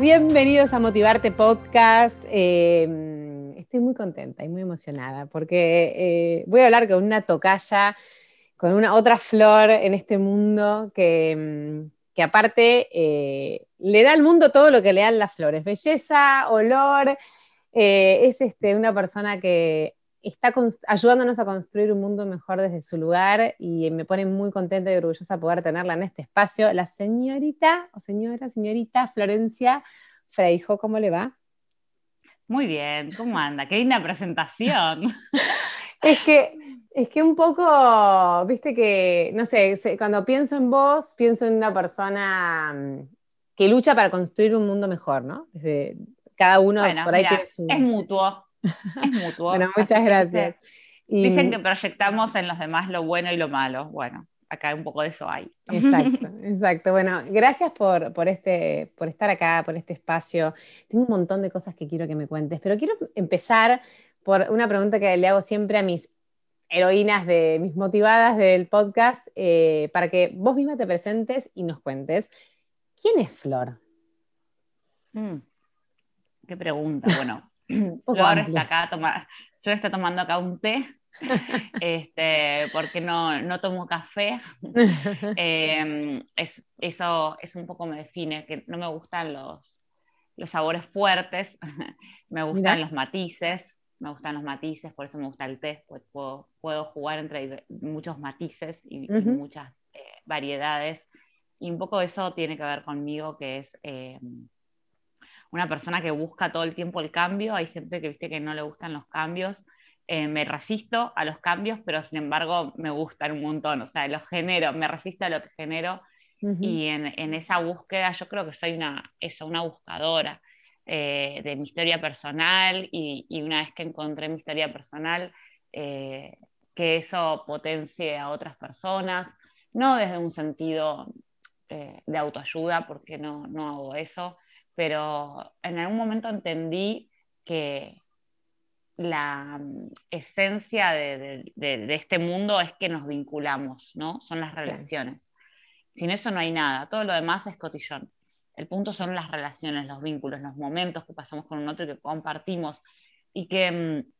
Bienvenidos a Motivarte Podcast. Eh, estoy muy contenta y muy emocionada porque eh, voy a hablar con una tocaya, con una otra flor en este mundo que, mm, que aparte eh, le da al mundo todo lo que le dan las flores, belleza, olor. es este, una persona que está ayudándonos a construir un mundo mejor desde su lugar y me pone muy contenta y orgullosa poder tenerla en este espacio. La señorita, o señora, señorita Florencia Freijo, ¿cómo le va? Muy bien, ¿cómo anda? Qué linda presentación. es que es que un poco, viste que, no sé, cuando pienso en vos, pienso en una persona mm, que lucha para construir un mundo mejor, ¿no? Desde cada uno por ahí tiene su... Es mutuo, es mutuo. bueno, muchas gracias. Dicen que proyectamos en los demás lo bueno y lo malo. Bueno, acá un poco de eso hay. Exacto, exacto. Bueno, gracias por, por, este, por estar acá, por este espacio. Tengo un montón de cosas que quiero que me cuentes, pero quiero empezar por una pregunta que le hago siempre a mis heroínas de mis motivadas del podcast, eh, para que vos misma te presentes y nos cuentes. ¿Quién es Flor? Mm, qué pregunta. Bueno, Flor está acá, está tomando acá un té, este, porque no, no tomo café. Em, es, eso, es un poco me define, que no me gustan los, los sabores fuertes, me gustan los matices, me gustan los matices, por eso me gusta el té, pues puedo, puedo jugar entre muchos matices y, muchas eh, variedades. Y un poco eso tiene que ver conmigo, que es em, una persona que busca todo el tiempo el cambio, hay gente que viste que no le gustan los cambios, eh, me resisto a los cambios, pero sin embargo me gustan un montón, o sea, los genero, me resisto a lo que genero y en, esa búsqueda yo creo que soy una, eso, una buscadora eh, de mi historia personal y, una vez que encontré mi historia personal, eh, que eso potencie a otras personas, no desde un sentido de autoayuda, porque no, no hago eso, pero en algún momento entendí que la mm, esencia de, este mundo es que nos vinculamos, ¿no? Son las relaciones. Sin eso no hay nada, todo lo demás es cotillón. El punto son las relaciones, los vínculos, los momentos que pasamos con un otro y que compartimos y que mm,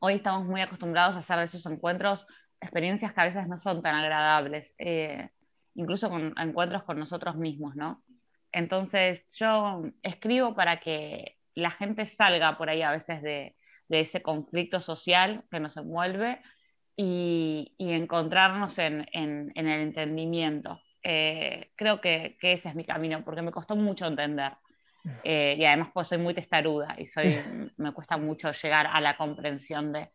hoy estamos muy acostumbrados a hacer de esos encuentros experiencias que a veces no son tan agradables, eh, incluso con encuentros con nosotros mismos, ¿no? Entonces yo escribo para que la gente salga por ahí a veces de, ese conflicto social que nos envuelve y, encontrarnos en, el entendimiento. Eh, creo que, ese es mi camino, porque me costó mucho entender. Eh, y además pues soy muy testaruda y soy, me cuesta mucho llegar a la comprensión de...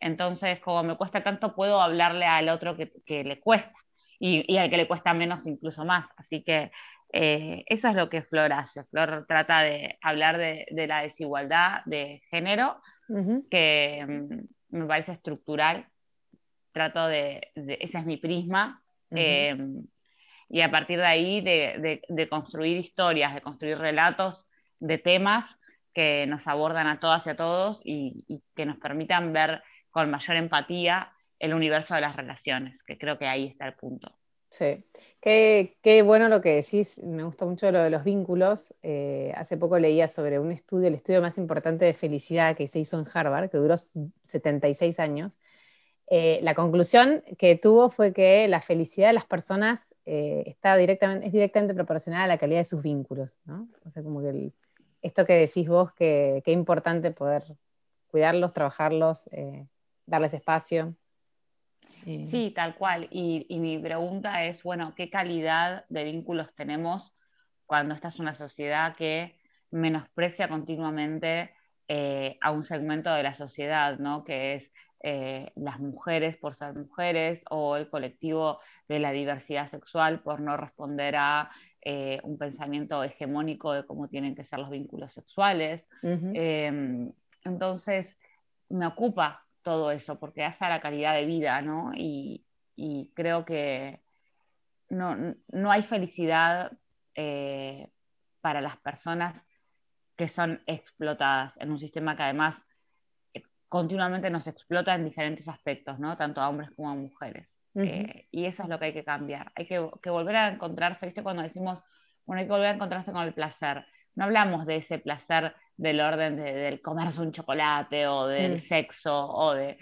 Entonces, como me cuesta tanto, puedo hablarle al otro que, le cuesta y, y, al que le cuesta menos incluso más. Así que eh, eso es lo que Flor hace. Flor trata de hablar de, la desigualdad de género, que mm, me parece estructural. Trato de, ese es mi prisma. Eh, y a partir de ahí de, construir historias, de construir relatos de temas que nos abordan a todas y a todos y, y que nos permitan ver con mayor empatía el universo de las relaciones, que creo que ahí está el punto. Sí, qué, bueno lo que decís, me gustó mucho lo de los vínculos. Eh, hace poco leía sobre un estudio, el estudio más importante de felicidad que se hizo en Harvard, que duró 76 años. Eh, la conclusión que tuvo fue que la felicidad de las personas eh, está directamente, es directamente proporcional a la calidad de sus vínculos. O sea, como que esto que decís vos, que, importante poder cuidarlos, trabajarlos, darles espacio. Sí, tal cual. Y, mi pregunta es, bueno, ¿qué calidad de vínculos tenemos cuando esta es una sociedad que menosprecia continuamente eh, a un segmento de la sociedad, ¿no? Que es eh, las mujeres por ser mujeres o el colectivo de la diversidad sexual por no responder a eh, un pensamiento hegemónico de cómo tienen que ser los vínculos sexuales. Em, entonces, me ocupa todo eso, porque hace a la calidad de vida, ¿no? Y, creo que no, hay felicidad eh, para las personas que son explotadas en un sistema que además eh, continuamente nos explota en diferentes aspectos, ¿no? Tanto a hombres como a mujeres. Eh, y eso es lo que hay que cambiar. Hay que, volver a encontrarse, ¿viste? Cuando decimos bueno, hay que volver a encontrarse con el placer. No hablamos de ese placer del orden del comerse un chocolate o del mm. sexo o de...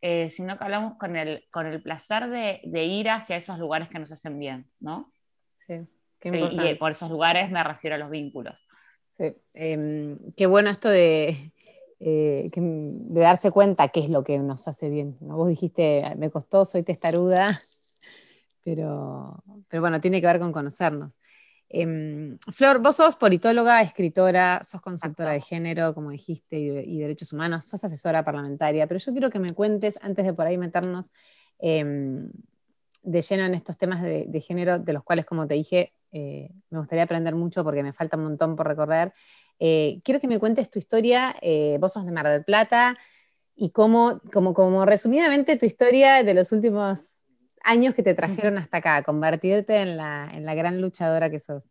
Eh, sino que hablamos con el, con el placer de, ir hacia esos lugares que nos hacen bien, ¿no? Sí, qué importante. Y por esos lugares me refiero a los vínculos. Sí. Em, qué bueno esto de, eh, de darse cuenta qué es lo que nos hace bien. ¿no? Vos dijiste, me costó, soy testaruda, pero, pero bueno, tiene que ver con conocernos. Em, Flor, vos sos politóloga, escritora, sos consultora de género, como dijiste, y, derechos humanos, sos asesora parlamentaria, pero yo quiero que me cuentes, antes de por ahí meternos em, de lleno en estos temas de, género, de los cuales, como te dije, eh, me gustaría aprender mucho porque me falta un montón por recorrer. Eh, quiero que me cuentes tu historia, eh, vos sos de Mar del Plata, y cómo, como, como resumidamente, tu historia de los últimos años que te trajeron hasta acá, convertirte en la, en la gran luchadora que sos?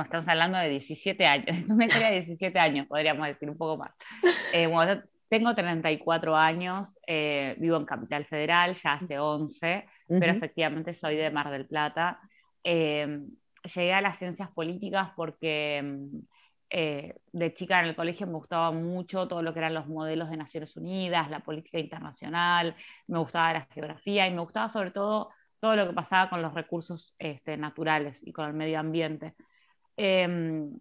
estamos hablando de 17 años, es una historia de 17 años, podríamos decir un poco más. Eh, bueno, tengo 34 años, eh, vivo en Capital Federal, ya hace 11, pero efectivamente soy de Mar del Plata. Eh, llegué a las ciencias políticas porque mm, eh, de chica en el colegio me gustaba mucho todo lo que eran los modelos de Naciones Unidas, la política internacional, me gustaba la geografía y me gustaba sobre todo todo lo que pasaba con los recursos este, naturales y con el medio ambiente. Em,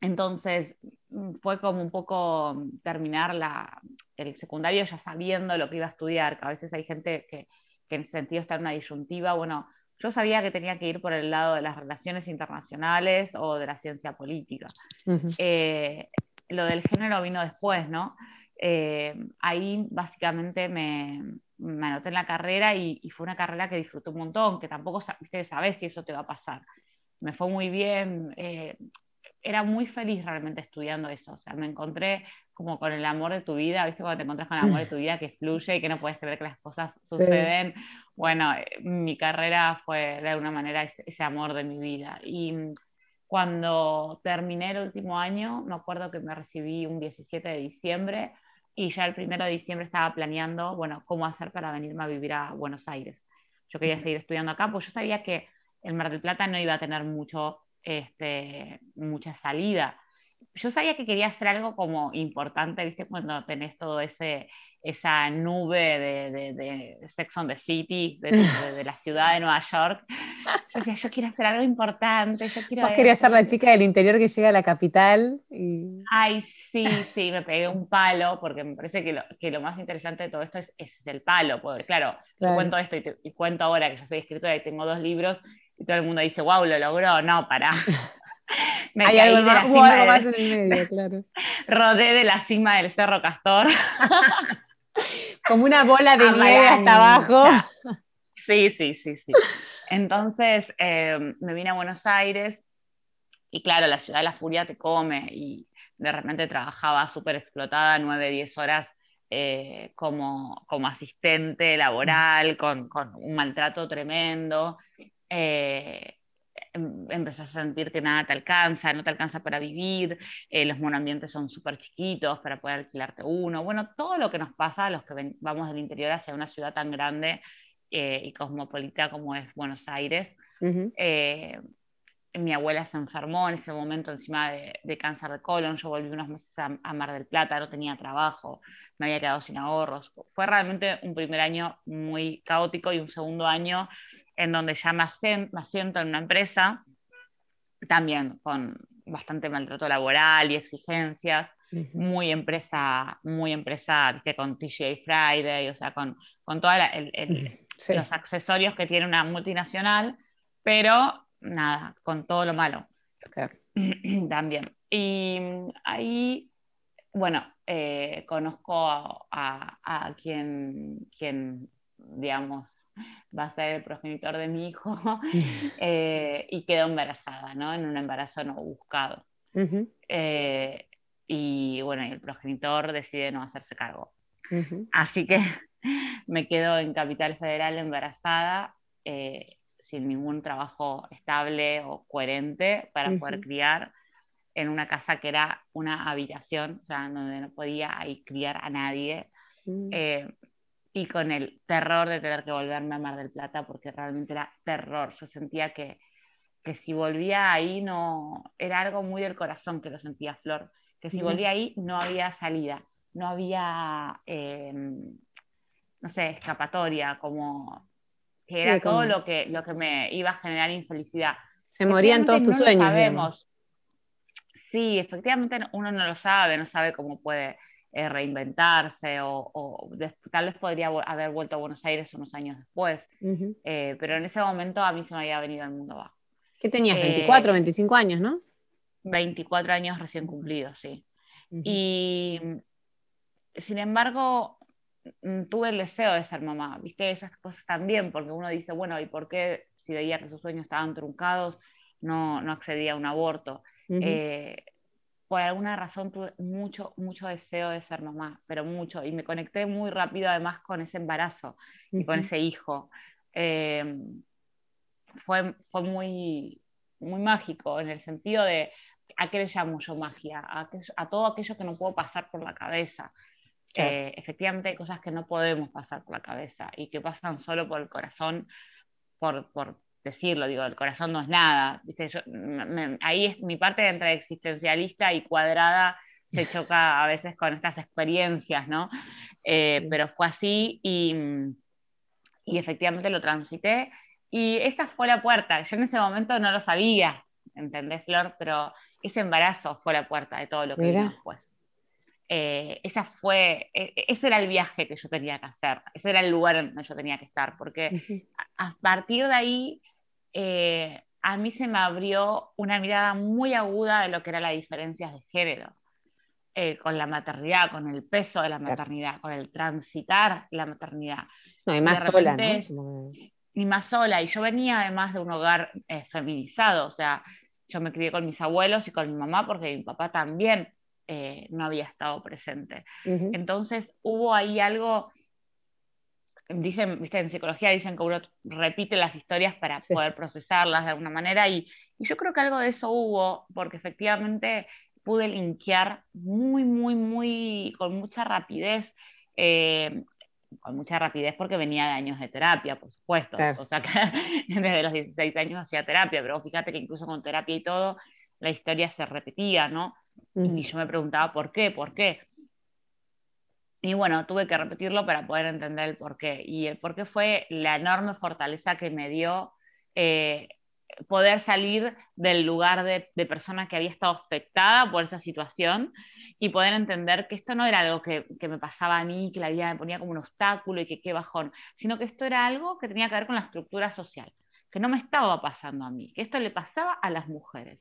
entonces mm, fue como un poco terminar la, el secundario ya sabiendo lo que iba a estudiar, que a veces hay gente que, que en ese sentido está en una disyuntiva, bueno, yo sabía que tenía que ir por el lado de las relaciones internacionales o de la ciencia política. Eh, lo del género vino después, ¿no? Eh, ahí básicamente me, me, anoté en la carrera y, fue una carrera que disfruté un montón, que tampoco sabes si eso te va a pasar. Me fue muy bien, eh, era muy feliz realmente estudiando eso, o sea, me encontré como con el amor de tu vida, ¿viste? Cuando te encuentras con el amor de tu vida que fluye y que no puedes creer que las cosas suceden. Bueno, eh, mi carrera fue de alguna manera ese, amor de mi vida. Y mm, cuando terminé el último año, me acuerdo que me recibí un 17 de diciembre y ya el 1 de diciembre estaba planeando, bueno, cómo hacer para venirme a vivir a Buenos Aires. Yo quería seguir estudiando acá, pues yo sabía que el Mar del Plata no iba a tener mucho, este, mucha salida yo sabía que quería hacer algo como importante, ¿viste? Cuando tenés todo ese, esa nube de, de, Sex on the City, de, la ciudad de Nueva York. Yo decía, yo quiero hacer algo importante. Yo quiero Vos querías ser la chica del interior que llega a la capital. Y... Ay, sí, sí, me pegué un palo, porque me parece que lo, que lo más interesante de todo esto es, es el palo. Porque, claro, cuento esto y, y, cuento ahora que yo soy escritora y tengo dos libros, y todo el mundo dice, wow, lo logró. No, para. Me Hay algo, más, algo más en el medio, claro. Rodé de la cima del Cerro Castor. Como una bola de nieve hasta abajo. Sí, sí, sí, sí. Entonces eh, me vine a Buenos Aires y claro, la ciudad de la furia te come y de repente trabajaba súper explotada, nueve, diez horas eh, como, como asistente laboral, con, con un maltrato tremendo. Eh, Em, empezás a sentir que nada te alcanza, no te alcanza para vivir, eh, los monoambientes son súper chiquitos para poder alquilarte uno. Bueno, todo lo que nos pasa a los que vamos del interior hacia una ciudad tan grande eh, y cosmopolita como es Buenos Aires. Eh, mi abuela se enfermó en ese momento encima de, cáncer de colon, yo volví unos meses a, a, Mar del Plata, no tenía trabajo, me había quedado sin ahorros. Fue realmente un primer año muy caótico y un segundo año en donde ya me, asiento en una empresa, también con bastante maltrato laboral y exigencias, muy empresa, muy empresa, con TGA Friday, o sea, con, con todos los accesorios que tiene una multinacional, pero nada, con todo lo malo. También. Y ahí, bueno, eh, conozco a, a, quien, quien, digamos, va a ser el progenitor de mi hijo, eh, y quedó embarazada, ¿no? En un embarazo no buscado. Eh, y bueno, el progenitor decide no hacerse cargo. Así que me quedo en Capital Federal embarazada, eh, sin ningún trabajo estable o coherente para poder criar en una casa que era una habitación, o sea, donde no podía ahí criar a nadie. Mm y con el terror de tener que volverme a Mar del Plata, porque realmente era terror. Yo sentía que, que si volvía ahí no, era algo muy del corazón que lo sentía Flor, que si volvía ahí no había salida, no había, em, no sé, escapatoria, como que era todo lo que, lo que me iba a generar infelicidad. Se morían todos tus sueños. sabemos. Sí, efectivamente uno no lo sabe, no sabe cómo puede eh, reinventarse o, tal vez podría haber vuelto a Buenos Aires unos años después, eh, pero en ese momento a mí se me había venido el mundo abajo. ¿Qué tenías? 24, 25 eh, años, ¿no? 24 años recién cumplidos, sí. Y sin embargo, mm, tuve el deseo de ser mamá, viste, esas cosas también, porque uno dice, bueno, ¿y por qué si veía que sus sueños estaban truncados, no, no accedía a un aborto? Por alguna razón tuve mucho, mucho deseo de ser mamá, pero mucho, y me conecté muy rápido además con ese embarazo y con ese hijo. Em, fue, fue muy, muy mágico en el sentido de, ¿a qué le llamo yo magia? A, a todo aquello que no puedo pasar por la cabeza. Eh, efectivamente hay cosas que no podemos pasar por la cabeza y que pasan solo por el corazón, por, por decirlo, digo, el corazón no es nada. ¿viste? ahí es mi parte entre existencialista y cuadrada se choca a veces con estas experiencias, ¿no? Eh, pero fue así y, y, efectivamente lo transité. Y esa fue la puerta. Yo en ese momento no lo sabía, ¿entendés, Flor? Pero ese embarazo fue la puerta de todo lo que vino después. Eh, esa fue, e, e, ese era el viaje que yo tenía que hacer, ese era el lugar en donde yo tenía que estar, porque a partir de ahí eh, a mí se me abrió una mirada muy aguda de lo que eran las diferencias de género, eh, con la maternidad, con el peso de la maternidad, con el transitar la maternidad. No, y más sola, Y más sola, y yo venía además de un hogar eh, feminizado, o sea, yo me crié con mis abuelos y con mi mamá porque mi papá también no había estado presente. Entonces hubo ahí algo dicen, ¿viste? en psicología dicen que uno repite las historias para poder procesarlas de alguna manera y, yo creo que algo de eso hubo, porque efectivamente pude linkear muy, muy, muy, con mucha rapidez, eh, con mucha rapidez porque venía de años de terapia, por supuesto, o sea que desde los 16 años hacía terapia, pero fíjate que incluso con terapia y todo, la historia se repetía, ¿no? Y yo me preguntaba, ¿por qué? ¿Por qué? Y bueno, tuve que repetirlo para poder entender el porqué. Y el porqué fue la enorme fortaleza que me dio eh, poder salir del lugar de, persona que había estado afectada por esa situación y poder entender que esto no era algo que, que, me pasaba a mí, que la vida me ponía como un obstáculo y que qué bajón, sino que esto era algo que tenía que ver con la estructura social que no me estaba pasando a mí, que esto le pasaba a las mujeres,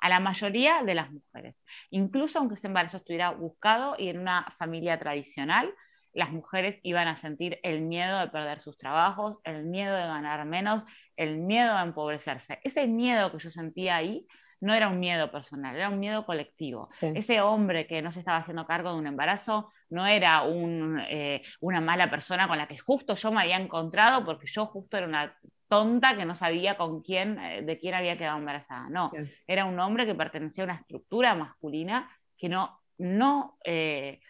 a la mayoría de las mujeres. Incluso aunque ese embarazo estuviera buscado y en una familia tradicional, las mujeres iban a sentir el miedo de perder sus trabajos, el miedo de ganar menos, el miedo de empobrecerse. Ese miedo que yo sentía ahí no era un miedo personal, era un miedo colectivo. Ese hombre que no se estaba haciendo cargo de un embarazo no era eh, una mala persona con la que justo yo me había encontrado porque yo justo era una tonta que no sabía con quién, eh, de quién había quedado embarazada. No, era un hombre que pertenecía a una estructura masculina que no, no eh,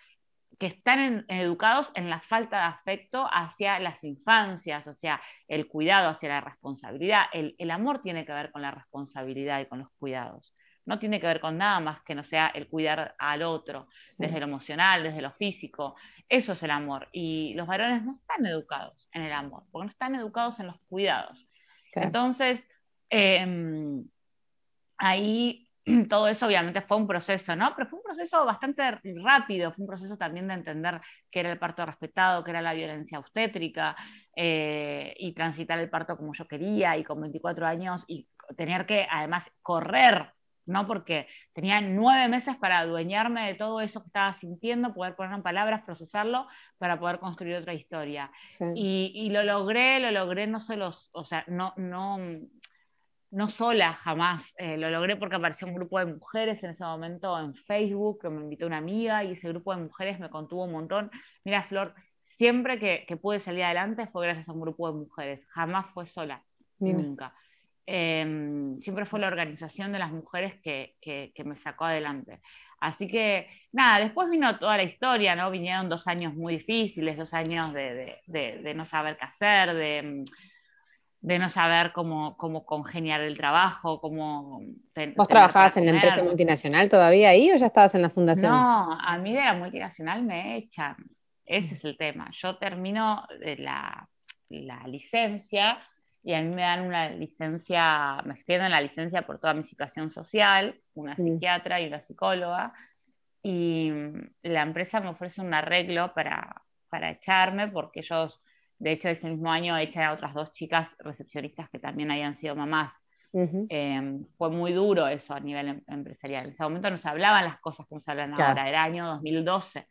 que están educados en la falta de afecto hacia las infancias, hacia el cuidado, hacia la responsabilidad. El, el amor tiene que ver con la responsabilidad y con los cuidados no tiene que ver con nada más que no sea el cuidar al otro, desde lo emocional, desde lo físico. Eso es el amor. Y los varones no están educados en el amor, porque no están educados en los cuidados. Entonces, em, ahí todo eso obviamente fue un proceso, ¿no? Pero fue un proceso bastante rápido, fue un proceso también de entender qué era el parto respetado, qué era la violencia obstétrica, eh, y transitar el parto como yo quería, y con 24 años, y tener que además correr ¿no? Porque tenía nueve meses para adueñarme de todo eso que estaba sintiendo, poder ponerlo en palabras, procesarlo, para poder construir otra historia. Y, lo logré, lo logré no solo, o sea, no, no, no sola jamás, eh, lo logré porque apareció un grupo de mujeres en ese momento en Facebook, que me invitó una amiga, y ese grupo de mujeres me contuvo un montón. Mira, Flor, siempre que, pude salir adelante fue gracias a un grupo de mujeres, jamás fue sola, nunca. Em, siempre fue la organización de las mujeres que, me sacó adelante. Así que, nada, después vino toda la historia, ¿no? Vinieron dos años muy difíciles, dos años de, no saber qué hacer, de, de no saber cómo, cómo congeniar el trabajo, cómo... ¿Vos trabajabas en la empresa multinacional todavía ahí o ya estabas en la fundación? No, a mí de la multinacional me echan. Ese es el tema. Yo termino la, la licencia y a mí me dan una licencia, me extienden la licencia por toda mi situación social, una mm. psiquiatra y una psicóloga, y la empresa me ofrece un arreglo para, para echarme porque ellos de hecho, ese mismo año echan a otras dos chicas recepcionistas que también habían sido mamás. Em, fue muy duro eso a nivel em, empresarial. En ese momento no se hablaban las cosas como se hablan ahora, era año 2012.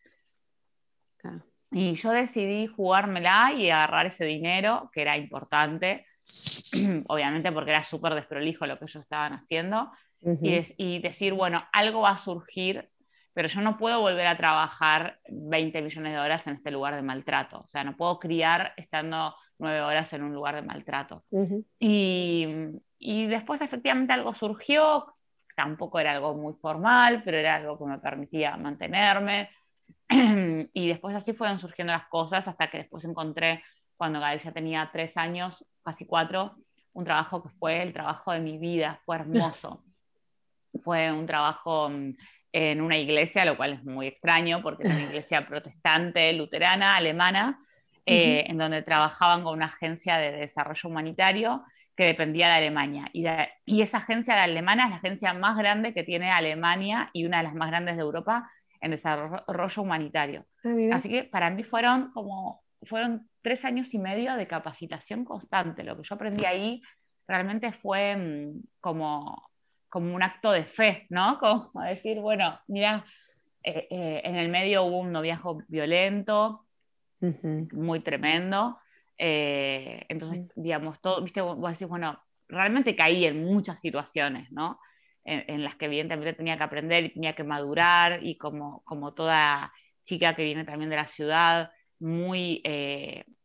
Y yo decidí jugármela y agarrar ese dinero, que era importante, obviamente porque era súper desprolijo lo que ellos estaban haciendo, y, y, decir, bueno, algo va a surgir pero yo no puedo volver a trabajar 20 millones de horas en este lugar de maltrato. O sea, no puedo criar estando nueve horas en un lugar de maltrato. y, y, después efectivamente algo surgió, tampoco era algo muy formal, pero era algo que me permitía mantenerme. y después así fueron surgiendo las cosas hasta que después encontré, cuando Gael ya tenía tres años, casi cuatro, un trabajo que fue el trabajo de mi vida, fue hermoso. fue un trabajo mm, en una iglesia, lo cual es muy extraño porque era una iglesia protestante, luterana, alemana, eh, en donde trabajaban con una agencia de desarrollo humanitario que dependía de Alemania. Y, y, esa agencia de alemana es la agencia más grande que tiene Alemania y una de las más grandes de Europa en desarrollo humanitario. Ah, Así que para mí fueron como, fueron tres años y medio de capacitación constante. Lo que yo aprendí ahí realmente fue mm, como como un acto de fe, ¿no? Como decir, bueno, mira, eh, eh, en el medio hubo un noviazgo violento, muy tremendo. Eh, entonces, digamos, todo, viste, vos decís, bueno, realmente caí en muchas situaciones, ¿no? En, las que evidentemente tenía que aprender y tenía que madurar y como, como toda chica que viene también de la ciudad, muy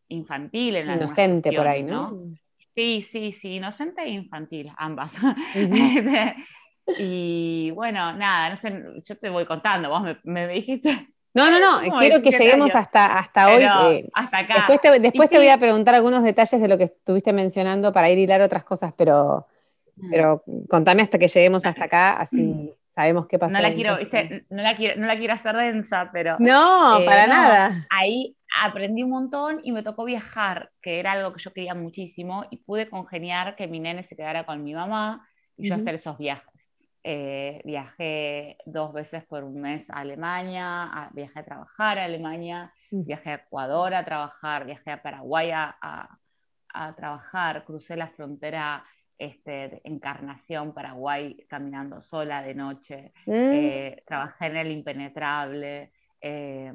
infantil en la Inocente por ahí, ¿no? Sí, sí, sí, inocente e infantil, ambas. y bueno, nada, no sé, yo te voy contando, vos me, dijiste. No, no, no, quiero que lleguemos hasta, hasta hoy. hasta acá. Después, te, después te voy a preguntar algunos detalles de lo que estuviste mencionando para ir a hilar otras cosas, pero, mm. pero contame hasta que lleguemos hasta acá, así sabemos qué pasó. No la quiero, no la quiero, no la quiero hacer densa, pero. No, eh, para nada. Ahí, aprendí un montón y me tocó viajar, que era algo que yo quería muchísimo, y pude congeniar que mi nene se quedara con mi mamá y yo hacer esos viajes. Eh, viajé dos veces por un mes a Alemania, viajé a trabajar a Alemania, viajé a Ecuador a trabajar, viajé a Paraguay a, trabajar, crucé la frontera este, Encarnación, Paraguay, caminando sola de noche, mm. eh, trabajé en el impenetrable, eh,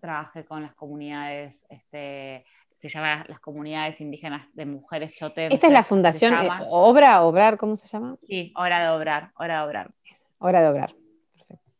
trabajé con las comunidades, este, se llama las comunidades indígenas de mujeres chotem. ¿Esta es la fundación eh, Obra, Obrar, cómo se llama? Sí, Hora de Obrar, Hora de Obrar. Hora de Obrar, perfecto.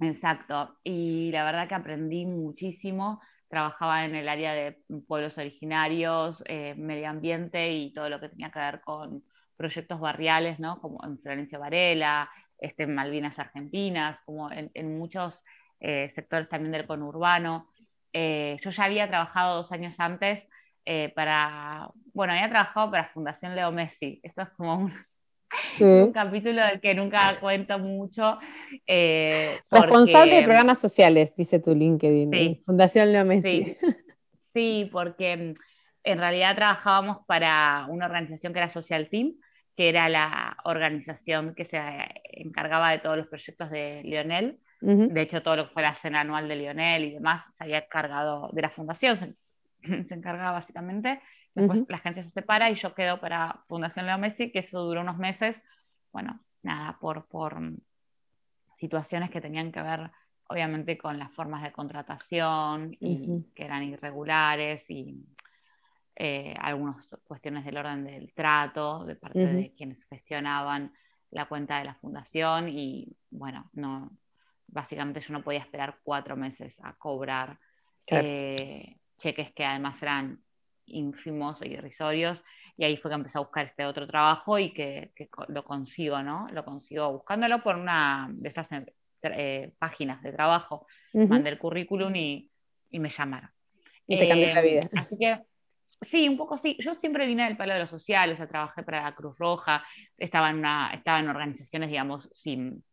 Exacto, y la verdad que aprendí muchísimo, trabajaba en el área de pueblos originarios, eh, medio ambiente y todo lo que tenía que ver con proyectos barriales, ¿no? Como en Florencia Varela, este, en Malvinas Argentinas, como en muchos eh, sectores también del conurbano. Eh, yo ya había trabajado dos años antes eh, para, bueno, había trabajado para Fundación Leo Messi. Esto es como un, capítulo del que nunca cuento mucho. Responsable de programas sociales, dice tu LinkedIn. Fundación Leo Messi. Sí. porque mm, en realidad trabajábamos para una organización que era Social Team, que era la organización que se encargaba de todos los proyectos de Lionel. De hecho, todo lo que fue la cena anual de Lionel y demás se había cargado de la fundación, se, encargaba básicamente. Después la agencia se separa y yo quedo para Fundación Leo Messi, que eso duró unos meses. Bueno, nada, por, por situaciones que tenían que ver, obviamente, con las formas de contratación y que eran irregulares y eh, algunas cuestiones del orden del trato de parte de quienes gestionaban la cuenta de la fundación y bueno, no, básicamente yo no podía esperar cuatro meses a cobrar eh, cheques que además eran ínfimos y irrisorios. Y ahí fue que empecé a buscar este otro trabajo y que, lo consigo, ¿no? Lo consigo buscándolo por una de estas eh, páginas de trabajo. Mandé el currículum y, me llamaron. Y te cambió la vida. Así que Sí, un poco sí. Yo siempre vine del palo de lo social, o sea, trabajé para la Cruz Roja, estaba en, una, estaba en organizaciones, digamos, sin,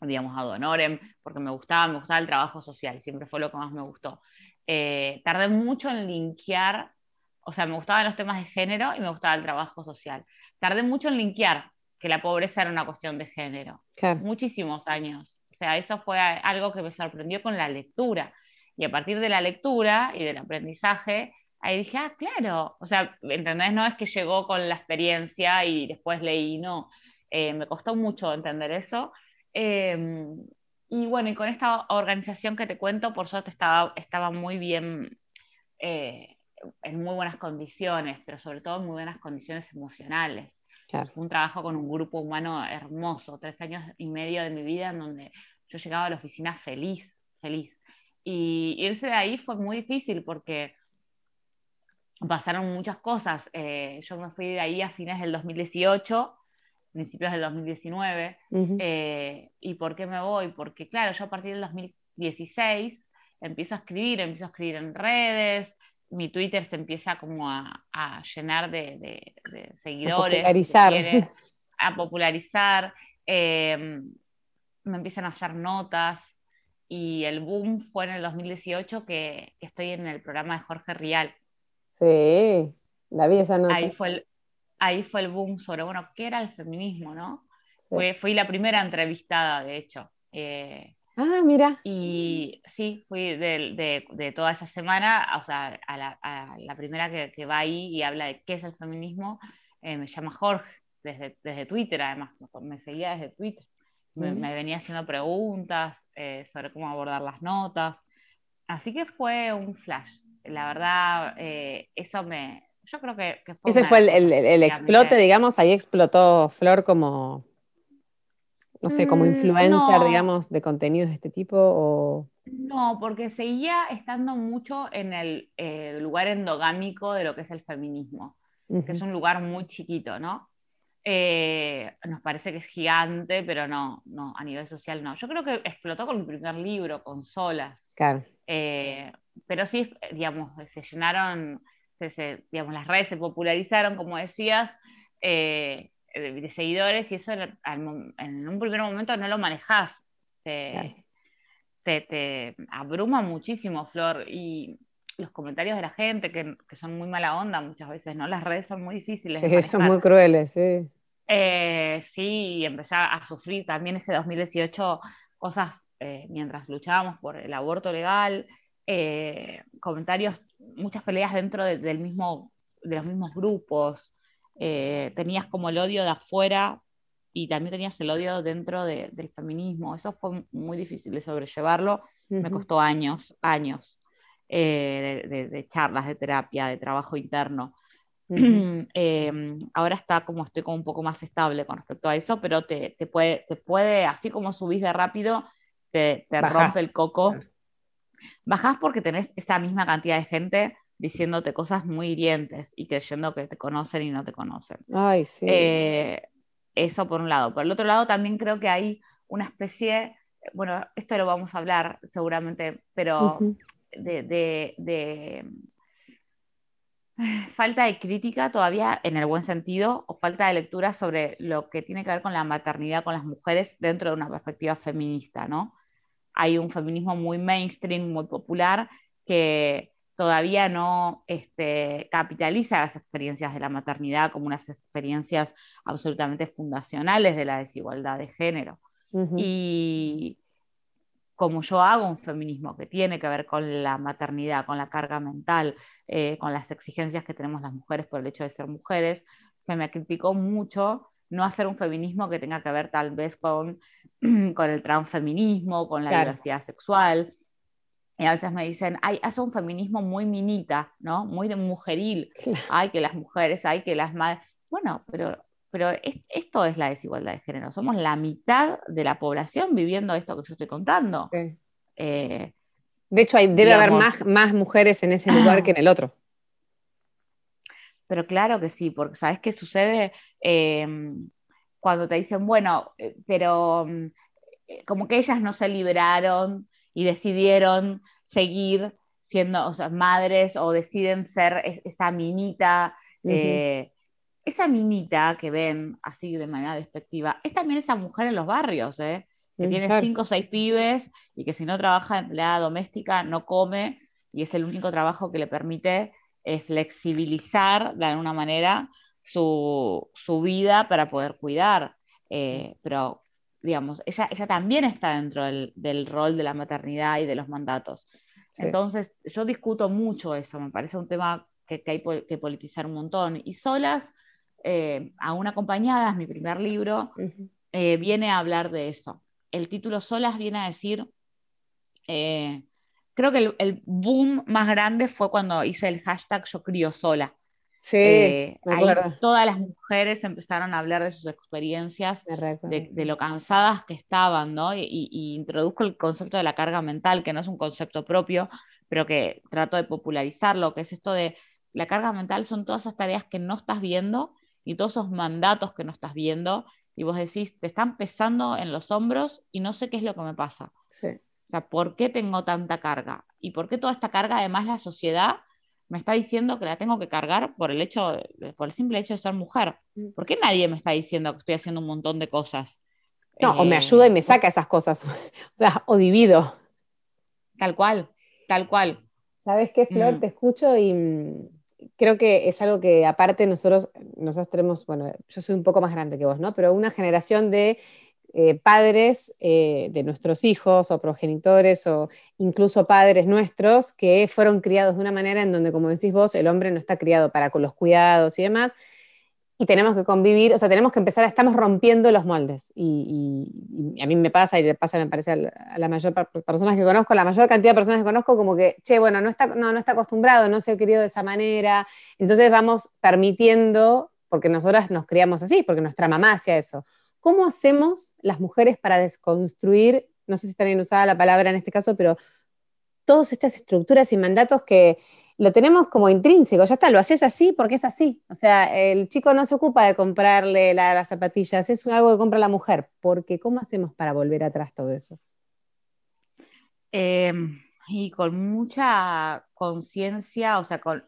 digamos, ad honorem, porque me gustaba, me gustaba el trabajo social, siempre fue lo que más me gustó. Eh, tardé mucho en linkear, o sea, me gustaban los temas de género y me gustaba el trabajo social. Tardé mucho en linkear que la pobreza era una cuestión de género. Muchísimos años. O sea, eso fue algo que me sorprendió con la lectura. Y a partir de la lectura y del aprendizaje, ahí dije, ah, claro. O sea, ¿entendés? No es que llegó con la experiencia y después leí, no. Eh, me costó mucho entender eso. Em, y bueno, y con esta organización que te cuento, por suerte estaba, estaba muy bien, eh, en muy buenas condiciones, pero sobre todo en muy buenas condiciones emocionales. un trabajo con un grupo humano hermoso, tres años y medio de mi vida en donde yo llegaba a la oficina feliz, feliz. Y irse de ahí fue muy difícil porque pasaron muchas cosas. Eh, yo me fui de ahí a fines del 2018 principios del 2019. Eh, ¿Y por qué me voy? Porque, claro, yo a partir del 2016 empiezo a escribir, empiezo a escribir en redes, mi Twitter se empieza como a, llenar de, seguidores. A popularizar. a popularizar. Em, me empiezan a hacer notas. Y el boom fue en el 2018 que, que estoy en el programa de Jorge Rial. Sí, la vi esa nota. Ahí fue el, ahí fue el boom sobre, bueno, ¿qué era el feminismo, no? Fue, fui la primera entrevistada, de hecho. Eh, ah, mira. Y sí, fui de, toda esa semana, o sea, a la, primera que, va ahí y habla de qué es el feminismo, eh, me llama Jorge, desde, desde Twitter además, me seguía desde Twitter. Me, venía haciendo preguntas eh, sobre cómo abordar las notas. Así que fue un flash. La verdad, eso me, yo creo que... Ese fue el, explote, digamos, ahí explotó Flor como, no sé, como mm, influencer, digamos, de contenidos de este tipo o... No, porque seguía estando mucho en el eh, lugar endogámico de lo que es el feminismo, que es un lugar muy chiquito, ¿no? Eh, nos parece que es gigante, pero no, no, a nivel social no. Yo creo que explotó con mi primer libro, con Solas. Claro. Eh, pero sí, digamos, se llenaron digamos, las redes se popularizaron, como decías, eh, de, seguidores y eso en, un primer momento no lo manejas. Te, abruma muchísimo, Flor, y los comentarios de la gente, que, son muy mala onda muchas veces, ¿no? Las redes son muy difíciles. Sí, son muy crueles, sí. Eh, sí, y empecé a sufrir también ese 2018 cosas eh, mientras luchábamos por el aborto legal, comentarios muchas peleas dentro de, del mismo, de los mismos grupos. Eh, tenías como el odio de afuera y también tenías el odio dentro del feminismo. Eso fue muy difícil de sobrellevarlo. Me costó años, años eh, de, charlas, de terapia, de trabajo interno. Em, ahora está como estoy como un poco más estable con respecto a eso, pero te, puede, te puede, así como subís de rápido, te, rompe el coco. Bajás porque tenés esa misma cantidad de gente diciéndote cosas muy hirientes y creyendo que te conocen y no te conocen. Ay, sí. Eh, eso por un lado. Por el otro lado, también creo que hay una especie, bueno, esto lo vamos a hablar seguramente, pero de, falta de crítica todavía en el buen sentido o falta de lectura sobre lo que tiene que ver con la maternidad con las mujeres dentro de una perspectiva feminista, ¿no? Hay un feminismo muy mainstream, muy popular, que todavía no este, capitaliza las experiencias de la maternidad como unas experiencias absolutamente fundacionales de la desigualdad de género. Y como yo hago un feminismo que tiene que ver con la maternidad, con la carga mental, eh, con las exigencias que tenemos las mujeres por el hecho de ser mujeres, se me criticó mucho no hacer un feminismo que tenga que ver tal vez con, con el transfeminismo, con la diversidad sexual. Y a veces me dicen, ay, hace un feminismo muy minita, ¿no? Muy de mujeril. Ay, que las mujeres, ay, que las madres. Bueno, pero, pero esto es la desigualdad de género. Somos la mitad de la población viviendo esto que yo estoy contando. Eh, de hecho, hay, debe haber más, más mujeres en ese lugar que en el otro. Pero claro que sí, porque ¿sabes qué sucede? Em, cuando te dicen, bueno, eh, pero mm, eh, como que ellas no se liberaron y decidieron seguir siendo, o sea, madres o deciden ser esa minita. Eh, esa minita que ven así de manera despectiva, es también esa mujer en los barrios, ¿eh? que tiene cinco o seis pibes y que si no trabaja empleada doméstica no come y es el único trabajo que le permite eh, flexibilizar de alguna manera su, vida para poder cuidar. Eh, pero, digamos, ella, ella, también está dentro del, rol de la maternidad y de los mandatos. Entonces, yo discuto mucho eso, me parece un tema que, hay que politizar un montón. Y solas, eh, aún acompañadas, mi primer libro, eh, viene a hablar de eso. El título Solas viene a decir, eh, creo que el, boom más grande fue cuando hice el hashtag Yo crío sola. Sí, ahí todas las mujeres empezaron a hablar de sus experiencias, de, lo cansadas que estaban, ¿no? Y, y, introduzco el concepto de la carga mental, que no es un concepto propio, pero que trato de popularizarlo, que es esto de la carga mental son todas esas tareas que no estás viendo y todos esos mandatos que no estás viendo y vos decís, te están pesando en los hombros y no sé qué es lo que me pasa. Sí. O sea, ¿por qué tengo tanta carga? ¿Y por qué toda esta carga, además la sociedad me está diciendo que la tengo que cargar por el hecho, por el simple hecho de ser mujer? Mm. ¿Por qué nadie me está diciendo que estoy haciendo un montón de cosas? No, o me eh, ayuda y me saca esas cosas. o sea, o divido. Tal cual, tal cual. ¿Sabes qué, Flor? Mm. Te escucho y mm, creo que es algo que aparte nosotros, nosotros tenemos, bueno, yo soy un poco más grande que vos, ¿no? Pero una generación de eh, padres eh, de nuestros hijos o progenitores o incluso padres nuestros que fueron criados de una manera en donde, como decís vos, el hombre no está criado para con los cuidados y demás, y tenemos que convivir, o sea, tenemos que empezar, estamos rompiendo los moldes. Y, a mí me pasa, y le pasa, me parece, a la, mayor personas que conozco, la mayor cantidad de personas que conozco, como que, che, bueno, no está, no, no está acostumbrado, no se ha criado de esa manera. Entonces vamos permitiendo, porque nosotras nos criamos así, porque nuestra mamá hacía eso. ¿Cómo hacemos las mujeres para desconstruir, no sé si está bien usada la palabra en este caso, pero todas estas estructuras y mandatos que lo tenemos como intrínseco, ya está, lo haces así porque es así. O sea, el chico no se ocupa de comprarle las zapatillas, es algo que compra la mujer, porque ¿cómo hacemos para volver atrás todo eso? Em, y con mucha conciencia, o sea, con,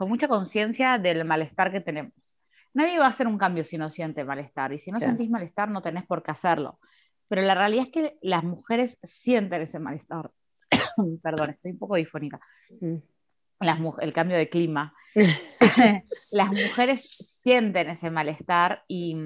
mucha conciencia del malestar que tenemos. Nadie va a hacer un cambio si no siente malestar, y si no sentís malestar no tenés por qué hacerlo. Pero la realidad es que las mujeres sienten ese malestar. Perdón, estoy un poco difónica. Mm el cambio de clima, las mujeres sienten ese malestar y,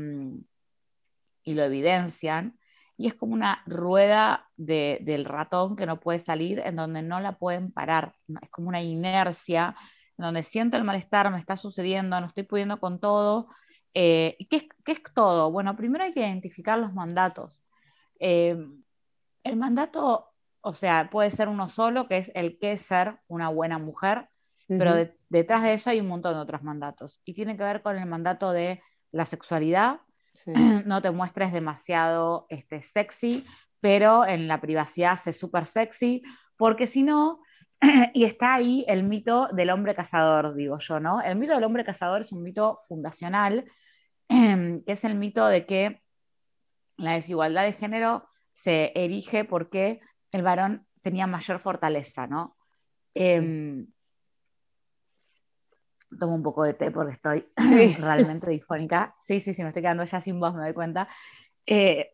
y, lo evidencian. Y es como una rueda del ratón que no puede salir, en donde no la pueden parar. Es como una inercia, donde siento el malestar, me está sucediendo, no estoy pudiendo con todo. Eh, ¿qué, es, ¿qué, es, todo? Bueno, primero hay que identificar los mandatos. Eh, el mandato o sea, puede ser uno solo, que es el que es ser una buena mujer, pero detrás de eso hay un montón de otros mandatos. Y tiene que ver con el mandato de la sexualidad. No te muestres demasiado este, sexy, pero en la privacidad sé súper sexy, porque si no, y está ahí el mito del hombre cazador, digo yo, ¿no? El mito del hombre cazador es un mito fundacional, que es el mito de que la desigualdad de género se erige porque el varón tenía mayor fortaleza, ¿no? Em, tomo un poco de té porque estoy realmente disfónica. Sí, sí, sí, me estoy quedando ya sin voz, me doy cuenta. Eh,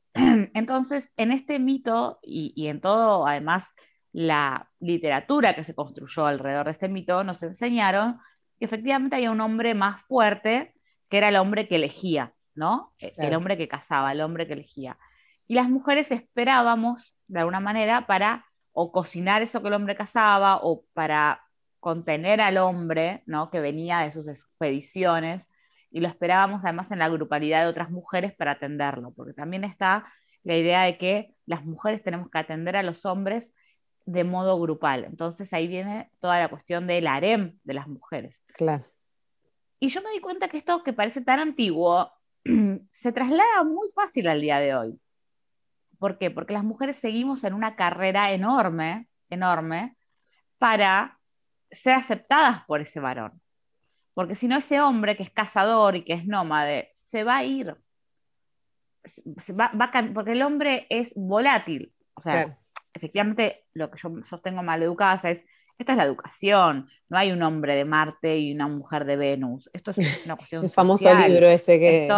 entonces, en este mito y, en todo, además, la literatura que se construyó alrededor de este mito, nos enseñaron que efectivamente había un hombre más fuerte, que era el hombre que elegía, ¿no? E, el hombre que cazaba, el hombre que elegía. Y las mujeres esperábamos, de alguna manera, para o cocinar eso que el hombre cazaba, o para contener al hombre, ¿no? Que venía de sus expediciones, y lo esperábamos además en la grupalidad de otras mujeres para atenderlo, porque también está la idea de que las mujeres tenemos que atender a los hombres de modo grupal. Entonces ahí viene toda la cuestión del harem de las mujeres. Claro. Y yo me di cuenta que esto que parece tan antiguo se traslada muy fácil al día de hoy. ¿Por qué? Porque las mujeres seguimos en una carrera enorme, enorme, para ser aceptadas por ese varón. Porque si no, ese hombre que es cazador y que es nómade, se va a ir. porque el hombre es volátil. O sea, efectivamente, lo que yo sostengo mal educada es, Esto es la educación, no hay un hombre de Marte y una mujer de Venus. Esto es una cuestión El famoso libro ese que...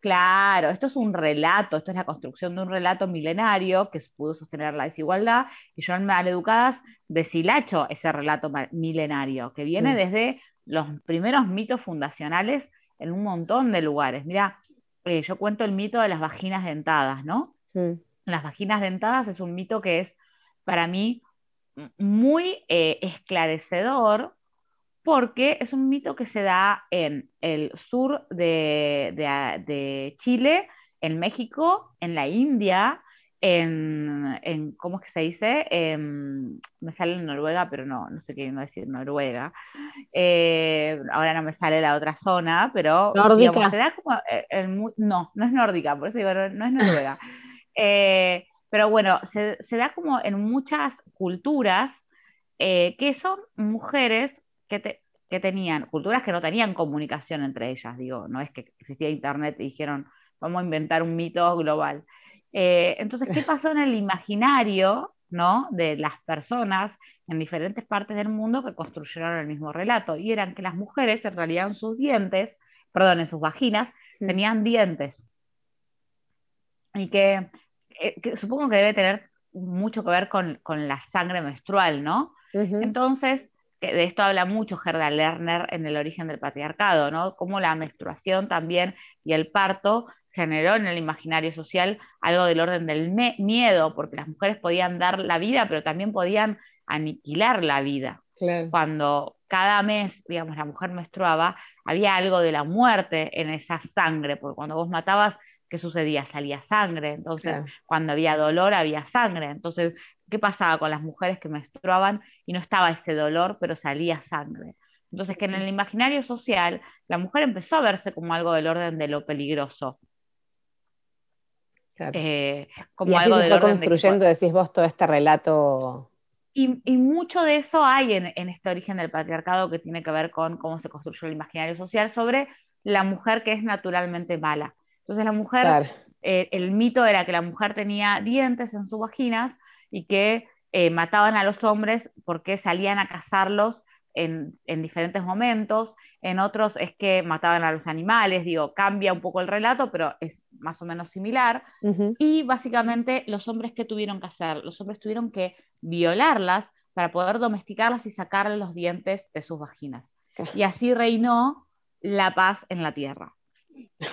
claro, esto es un relato, esto es la construcción de un relato milenario que pudo sostener la desigualdad y yo en Maleducadas deshilacho ese relato milenario que viene mm. desde los primeros mitos fundacionales en un montón de lugares. Mira, eh, yo cuento el mito de las vaginas dentadas, ¿no? Mm. Las vaginas dentadas es un mito que es para mí muy eh, esclarecedor porque es un mito que se da en el sur de, Chile, en México, en la India, en, ¿cómo es que se dice? me sale en Noruega, pero no, no sé qué iba a decir Noruega. Eh, ahora no me sale la otra zona, pero... Nórdica. Eh, no, no es nórdica, por eso digo, no, es Noruega. pero bueno, se, se, da como en muchas culturas eh, que son mujeres que, tenían, culturas que no tenían comunicación entre ellas, digo, no es que existía Internet y dijeron, vamos a inventar un mito global. Eh, entonces, ¿qué pasó en el imaginario ¿no? de las personas en diferentes partes del mundo que construyeron el mismo relato? Y eran que las mujeres, en realidad, en sus dientes, perdón, en sus vaginas, tenían dientes. Y que, eh, que supongo que debe tener mucho que ver con, la sangre menstrual, ¿no? Entonces, de esto habla mucho Gerda Lerner en el origen del patriarcado, ¿no? Cómo la menstruación también y el parto generó en el imaginario social algo del orden del miedo, porque las mujeres podían dar la vida, pero también podían aniquilar la vida. Cuando cada mes, digamos, la mujer menstruaba, había algo de la muerte en esa sangre, porque cuando vos matabas ¿qué sucedía? Salía sangre, entonces cuando había dolor había sangre, entonces, ¿qué pasaba con las mujeres que menstruaban y no estaba ese dolor, pero salía sangre? Entonces, que en el imaginario social la mujer empezó a verse como algo del orden de lo peligroso. Eh, como y así algo se fue construyendo, decís vos, todo este relato. Y, mucho de eso hay en, en, este origen del patriarcado que tiene que ver con cómo se construyó el imaginario social sobre la mujer que es naturalmente mala. Entonces la mujer, eh, el mito era que la mujer tenía dientes en sus vaginas y que eh, mataban a los hombres porque salían a cazarlos en, diferentes momentos, en otros es que mataban a los animales, digo, cambia un poco el relato, pero es más o menos similar. Y básicamente los hombres que tuvieron que hacer, los hombres tuvieron que violarlas para poder domesticarlas y sacarle los dientes de sus vaginas. Y así reinó la paz en la tierra.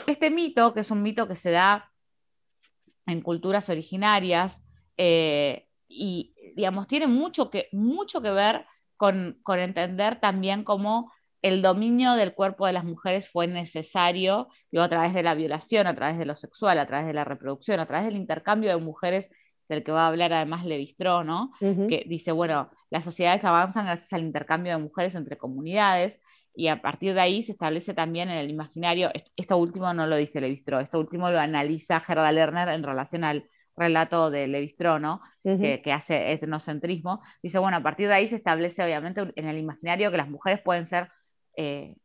Este mito, que es un mito que se da en culturas originarias, eh, y digamos, tiene mucho que, mucho que ver con, entender también cómo el dominio del cuerpo de las mujeres fue necesario, a través de la violación, a través de lo sexual, a través de la reproducción, a través del intercambio de mujeres, del que va a hablar además Levistró, ¿no? Que dice, bueno, las sociedades avanzan gracias al intercambio de mujeres entre comunidades, y a partir de ahí se establece también en el imaginario, esto último no lo dice Levistró, esto último lo analiza Gerda Lerner en relación al relato de Levistró, ¿no? que, hace etnocentrismo, dice, bueno, a partir de ahí se establece obviamente en el imaginario que las mujeres pueden ser eh,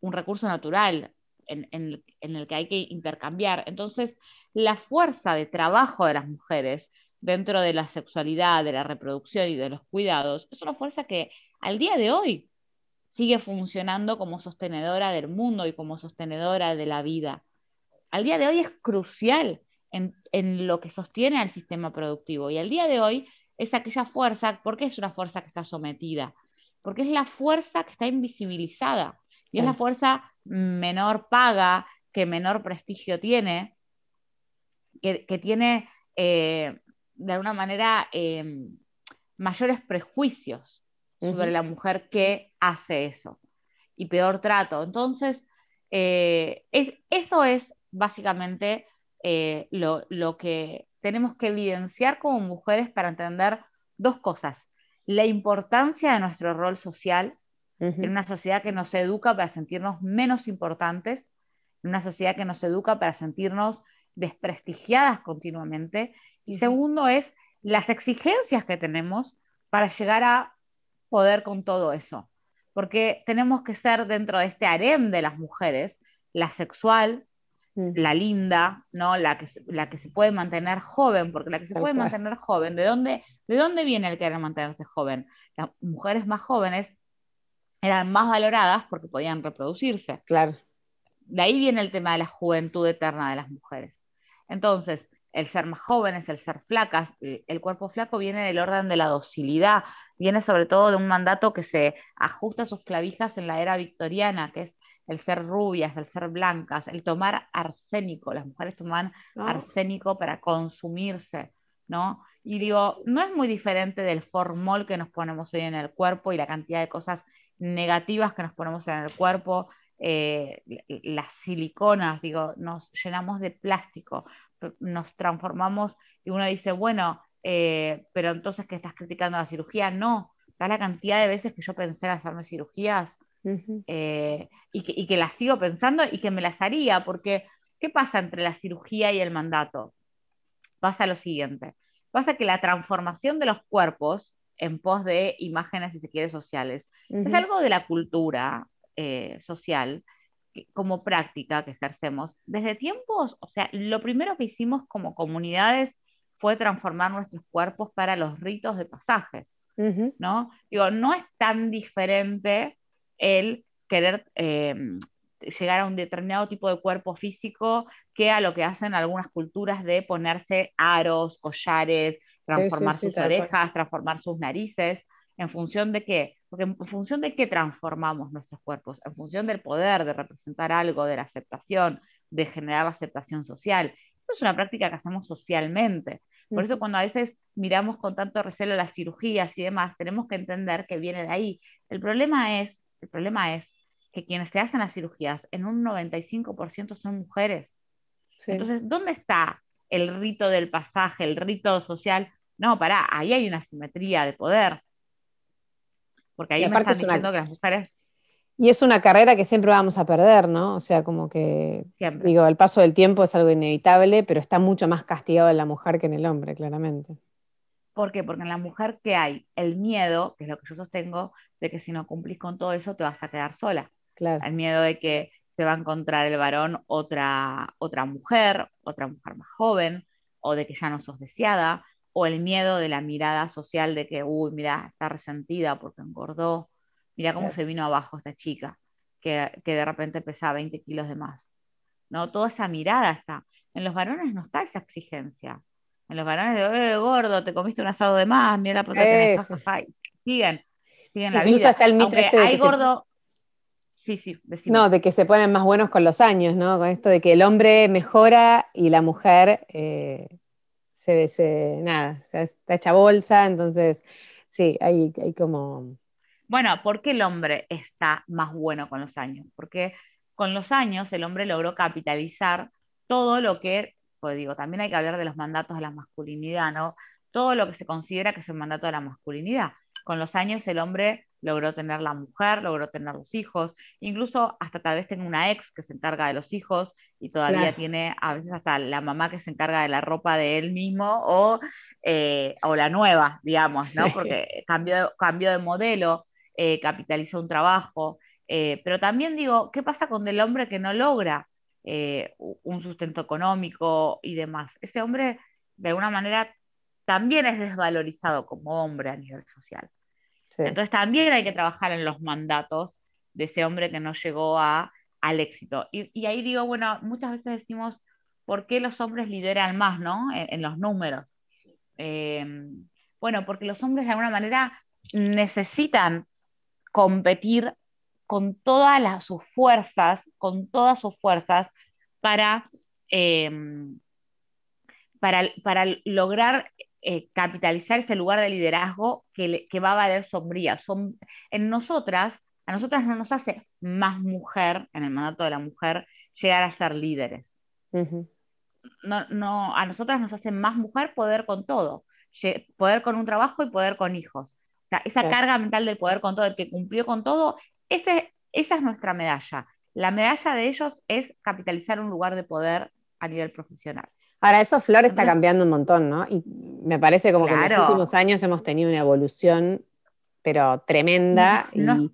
un recurso natural en, en el que hay que intercambiar. Entonces, la fuerza de trabajo de las mujeres dentro de la sexualidad, de la reproducción y de los cuidados, es una fuerza que al día de hoy sigue funcionando como sostenedora del mundo y como sostenedora de la vida. Al día de hoy es crucial en, lo que sostiene al sistema productivo y al día de hoy es aquella fuerza, ¿por qué es una fuerza que está sometida? Porque es la fuerza que está invisibilizada y es la fuerza menor paga, que menor prestigio tiene, que, tiene eh, de alguna manera eh, mayores prejuicios sobre la mujer que hace eso y peor trato. Entonces, eh, es, eso es básicamente eh, lo, que tenemos que evidenciar como mujeres para entender dos cosas. La importancia de nuestro rol social en una sociedad que nos educa para sentirnos menos importantes, en una sociedad que nos educa para sentirnos desprestigiadas continuamente. Y segundo es las exigencias que tenemos para llegar a poder con todo eso. Porque tenemos que ser dentro de este harem de las mujeres, la sexual, mm. la linda, ¿no? La que, la que se puede mantener joven, porque la que se puede mantener joven, ¿de dónde, ¿de dónde viene el querer mantenerse joven? Las mujeres más jóvenes eran más valoradas porque podían reproducirse. Claro. De ahí viene el tema de la juventud eterna de las mujeres. Entonces, el ser más jóvenes, el ser flacas, el cuerpo flaco viene del orden de la docilidad, viene sobre todo de un mandato que se ajusta a sus clavijas en la era victoriana, que es el ser rubias, el ser blancas, el tomar arsénico, las mujeres toman ah. arsénico para consumirse, ¿no? Y digo, no es muy diferente del formol que nos ponemos hoy en el cuerpo y la cantidad de cosas negativas que nos ponemos en el cuerpo, eh, las siliconas, digo, nos llenamos de plástico, nos transformamos y uno dice, bueno, eh, pero entonces que estás criticando la cirugía, no, da la cantidad de veces que yo pensé en hacerme cirugías eh, y, que, y, que, las sigo pensando y que me las haría, porque ¿qué pasa entre la cirugía y el mandato? Pasa lo siguiente, pasa que la transformación de los cuerpos en pos de imágenes, si se quiere, sociales, es algo de la cultura eh, social como práctica que ejercemos, desde tiempos, o sea, lo primero que hicimos como comunidades fue transformar nuestros cuerpos para los ritos de pasajes, ¿no? Digo, no es tan diferente el querer em, llegar a un determinado tipo de cuerpo físico que a lo que hacen algunas culturas de ponerse aros, collares, transformar sus orejas, transformar sus narices, en función de qué, porque en función de qué transformamos nuestros cuerpos, en función del poder de representar algo, de la aceptación, de generar la aceptación social. Esto es una práctica que hacemos socialmente. Por eso cuando a veces miramos con tanto recelo las cirugías y demás, tenemos que entender que viene de ahí. El problema es, el problema es que quienes se hacen las cirugías en un 95% son mujeres. Entonces, ¿dónde está el rito del pasaje, el rito social? No, pará, ahí hay una simetría de poder. Porque ahí me están diciendo que las mujeres. Y es una carrera que siempre vamos a perder, ¿no? O sea, como que, digo, el paso del tiempo es algo inevitable, pero está mucho más castigado en la mujer que en el hombre, claramente. ¿Por qué? Porque en la mujer que hay el miedo, que es lo que yo sostengo, de que si no cumplís con todo eso te vas a quedar sola. Claro. El miedo de que se va a encontrar el varón otra, otra mujer, otra mujer más joven, o de que ya no sos deseada, o el miedo de la mirada social de que, uy, mira, está resentida porque engordó, mira cómo se vino abajo esta chica, que, de repente pesaba 20 kilos de más. ¿No? Toda esa mirada está. En los varones no está esa exigencia. En los varones de, eh, gordo, te comiste un asado de más, mira porque tenés Siguen, siguen la Incluso vida. hasta el mito este hay gordo... Sí, sí, No, de que se ponen más buenos con los años, ¿no? Con esto de que el hombre mejora y la mujer eh, se, nada, se está hecha bolsa, entonces sí, hay, hay como... Bueno, ¿por qué el hombre está más bueno con los años? Porque con los años el hombre logró capitalizar todo lo que, pues digo, también hay que hablar de los mandatos de la masculinidad, ¿no? Todo lo que se considera que es el mandato de la masculinidad. Con los años el hombre logró tener la mujer, logró tener los hijos, incluso hasta tal vez tenga una ex que se encarga de los hijos y todavía tiene a veces hasta la mamá que se encarga de la ropa de él mismo o, eh, o la nueva, digamos, ¿no? Porque cambió, cambió de modelo, eh, capitalizó un trabajo, eh, pero también digo, ¿qué pasa con el hombre que no logra un sustento económico y demás? Ese hombre, de alguna manera, también es desvalorizado como hombre a nivel social. Entonces también hay que trabajar en los mandatos de ese hombre que no llegó a, al éxito. Y, ahí digo, bueno, muchas veces decimos, ¿por qué los hombres lideran más, ¿no? En, los números. Em, bueno, porque los hombres de alguna manera necesitan competir con todas sus fuerzas, con todas sus fuerzas para, em, para, para, lograr eh, capitalizar ese lugar de liderazgo que, va a valer sombría. Son, en nosotras, a nosotras no nos hace más mujer, en el mandato de la mujer, llegar a ser líderes. no, no, a nosotras nos hace más mujer poder con todo, poder con un trabajo y poder con hijos. O sea, esa carga mental del poder con todo, el que cumplió con todo, ese, esa es nuestra medalla. La medalla de ellos es capitalizar un lugar de poder a nivel profesional. Ahora, eso Flor está cambiando un montón, ¿no? Y me parece como que en los últimos años hemos tenido una evolución, pero tremenda. No,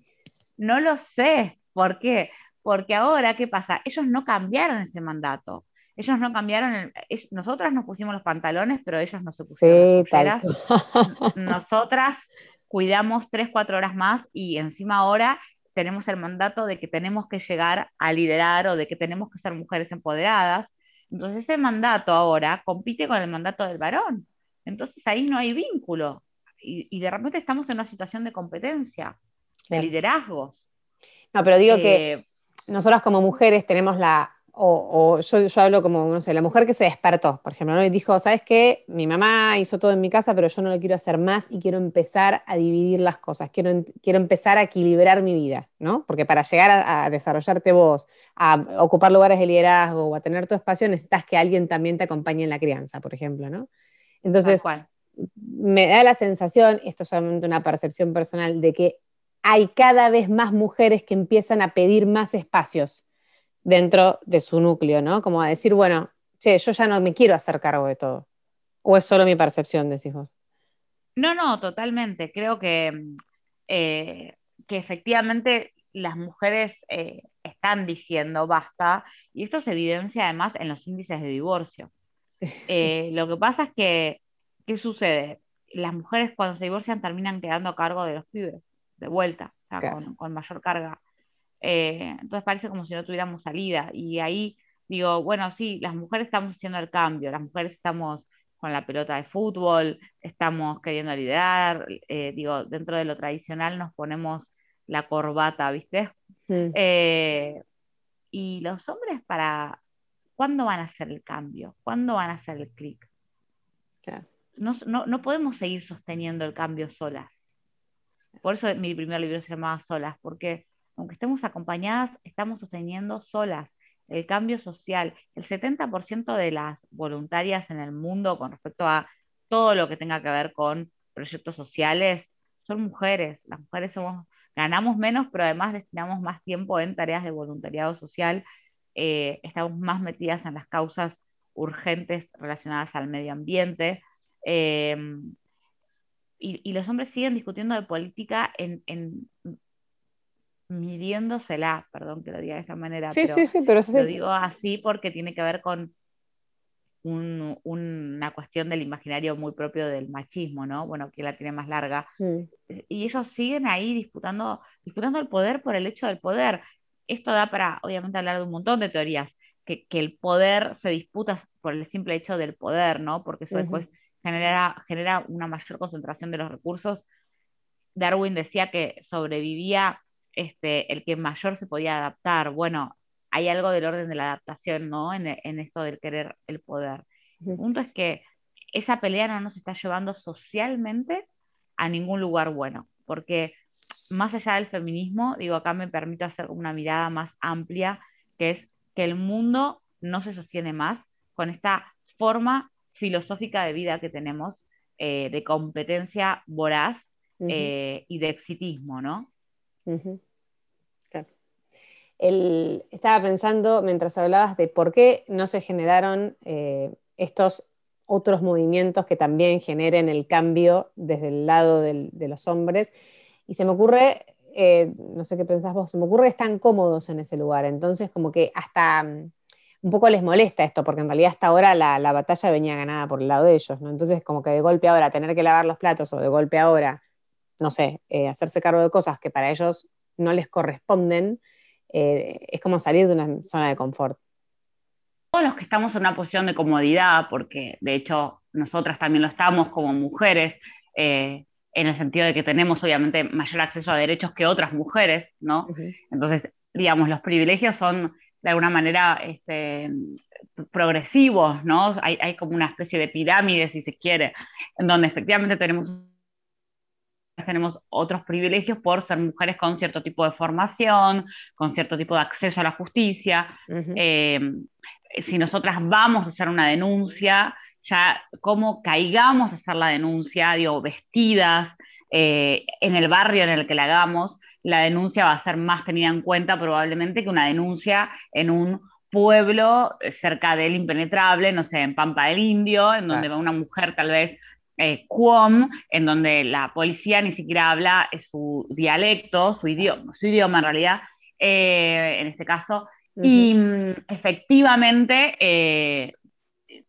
no, lo sé. ¿Por qué? porque ahora, ¿qué pasa? Ellos no cambiaron ese mandato. Ellos no cambiaron, nosotras nos pusimos los pantalones, pero ellos no se pusieron las Nosotras cuidamos tres, cuatro horas más y encima ahora tenemos el mandato de que tenemos que llegar a liderar o de que tenemos que ser mujeres empoderadas. Entonces ese mandato ahora compite con el mandato del varón. Entonces ahí no hay vínculo. Y, de repente estamos en una situación de competencia, de liderazgos. No, pero digo que eh, nosotras como mujeres tenemos la o, yo, yo, hablo como, no sé, la mujer que se despertó, por ejemplo, ¿no? y dijo, ¿sabes qué? Mi mamá hizo todo en mi casa, pero yo no lo quiero hacer más y quiero empezar a dividir las cosas, quiero, quiero empezar a equilibrar mi vida, ¿no? Porque para llegar a, desarrollarte vos, a ocupar lugares de liderazgo o a tener tu espacio, necesitas que alguien también te acompañe en la crianza, por ejemplo, ¿no? Entonces, me da la sensación, esto es solamente una percepción personal, de que hay cada vez más mujeres que empiezan a pedir más espacios dentro de su núcleo, ¿no? Como a decir, bueno, che, yo ya no me quiero hacer cargo de todo. ¿O es solo mi percepción, decís vos? No, no, totalmente. Creo que, eh, que efectivamente las mujeres eh, están diciendo basta, y esto se evidencia además en los índices de divorcio. Eh, lo que pasa es que, ¿qué sucede? Las mujeres cuando se divorcian terminan quedando a cargo de los pibes, de vuelta, o sea, con, con mayor carga eh, entonces parece como si no tuviéramos salida. Y ahí digo, bueno, sí, las mujeres estamos haciendo el cambio, las mujeres estamos con la pelota de fútbol, estamos queriendo liderar, eh, digo, dentro de lo tradicional nos ponemos la corbata, ¿viste? Mm. Eh, y los hombres para, ¿cuándo van a hacer el cambio? ¿Cuándo van a hacer el clic? No, no, podemos seguir sosteniendo el cambio solas. Por eso mi primer libro se llamaba Solas, porque aunque estemos acompañadas, estamos sosteniendo solas el cambio social. El 70% de las voluntarias en el mundo con respecto a todo lo que tenga que ver con proyectos sociales son mujeres. Las mujeres somos, ganamos menos, pero además destinamos más tiempo en tareas de voluntariado social. Eh, estamos más metidas en las causas urgentes relacionadas al medio ambiente. Eh, y, los hombres siguen discutiendo de política en, midiéndosela, perdón que lo diga de esta manera, sí, pero, sí, sí, pero lo digo así porque tiene que ver con una cuestión del imaginario muy propio del machismo, ¿no? Bueno, que la tiene más larga. Mm. Y ellos siguen ahí disputando, disputando el poder por el hecho del poder. Esto da para, obviamente, hablar de un montón de teorías, que, el poder se disputa por el simple hecho del poder, ¿no? Porque eso después genera, genera una mayor concentración de los recursos. Darwin decía que sobrevivía este, el que mayor se podía adaptar. Bueno, hay algo del orden de la adaptación, ¿no? En, esto del querer el poder. El punto es que esa pelea no nos está llevando socialmente a ningún lugar bueno, porque más allá del feminismo, digo, acá me permito hacer una mirada más amplia, que es que el mundo no se sostiene más con esta forma filosófica de vida que tenemos, eh, de competencia voraz eh, y de exitismo, ¿no? Estaba pensando mientras hablabas de por qué no se generaron eh, estos otros movimientos que también generen el cambio desde el lado de los hombres. Y se me ocurre, eh, no sé qué pensás vos, se me ocurre que están cómodos en ese lugar. Entonces, como que hasta mm, un poco les molesta esto, porque en realidad hasta ahora la, batalla venía ganada por el lado de ellos, ¿no? Entonces, como que de golpe ahora tener que lavar los platos o de golpe ahora no sé, eh, hacerse cargo de cosas que para ellos no les corresponden, eh, es como salir de una zona de confort. Todos los que estamos en una posición de comodidad, porque de hecho nosotras también lo estamos como mujeres, eh, en el sentido de que tenemos obviamente mayor acceso a derechos que otras mujeres, ¿no? Entonces, digamos, los privilegios son de alguna manera este, progresivos, ¿no? Hay, hay, como una especie de pirámide, si se quiere, en donde efectivamente tenemos tenemos otros privilegios por ser mujeres con cierto tipo de formación, con cierto tipo de acceso a la justicia. Eh, si nosotras vamos a hacer una denuncia, ya cómo caigamos a hacer la denuncia, digo, vestidas, eh, en el barrio en el que la hagamos, la denuncia va a ser más tenida en cuenta probablemente que una denuncia en un pueblo cerca del impenetrable, no sé, en Pampa del Indio, en donde va una mujer tal vez eh, en donde la policía ni siquiera habla su dialecto, su idioma, su idioma en realidad, en este caso, y mm, efectivamente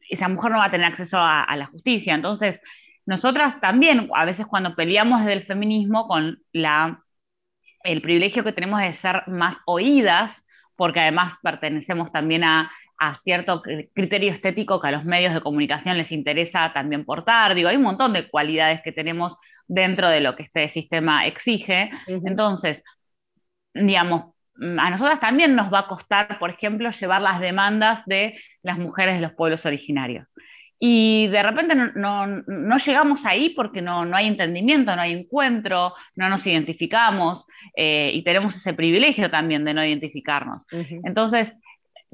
esa mujer no va a tener acceso a, la justicia. Entonces, nosotras también, a veces cuando peleamos desde el feminismo con la, el privilegio que tenemos de ser más oídas, porque además pertenecemos también a, cierto criterio estético que a los medios de comunicación les interesa también portar. Digo, hay un montón de cualidades que tenemos dentro de lo que este sistema exige. Entonces, digamos, a nosotras también nos va a costar, por ejemplo, llevar las demandas de las mujeres de los pueblos originarios. Y de repente no, llegamos ahí porque no, hay entendimiento, no hay encuentro, no nos identificamos eh, y tenemos ese privilegio también de no identificarnos. Entonces,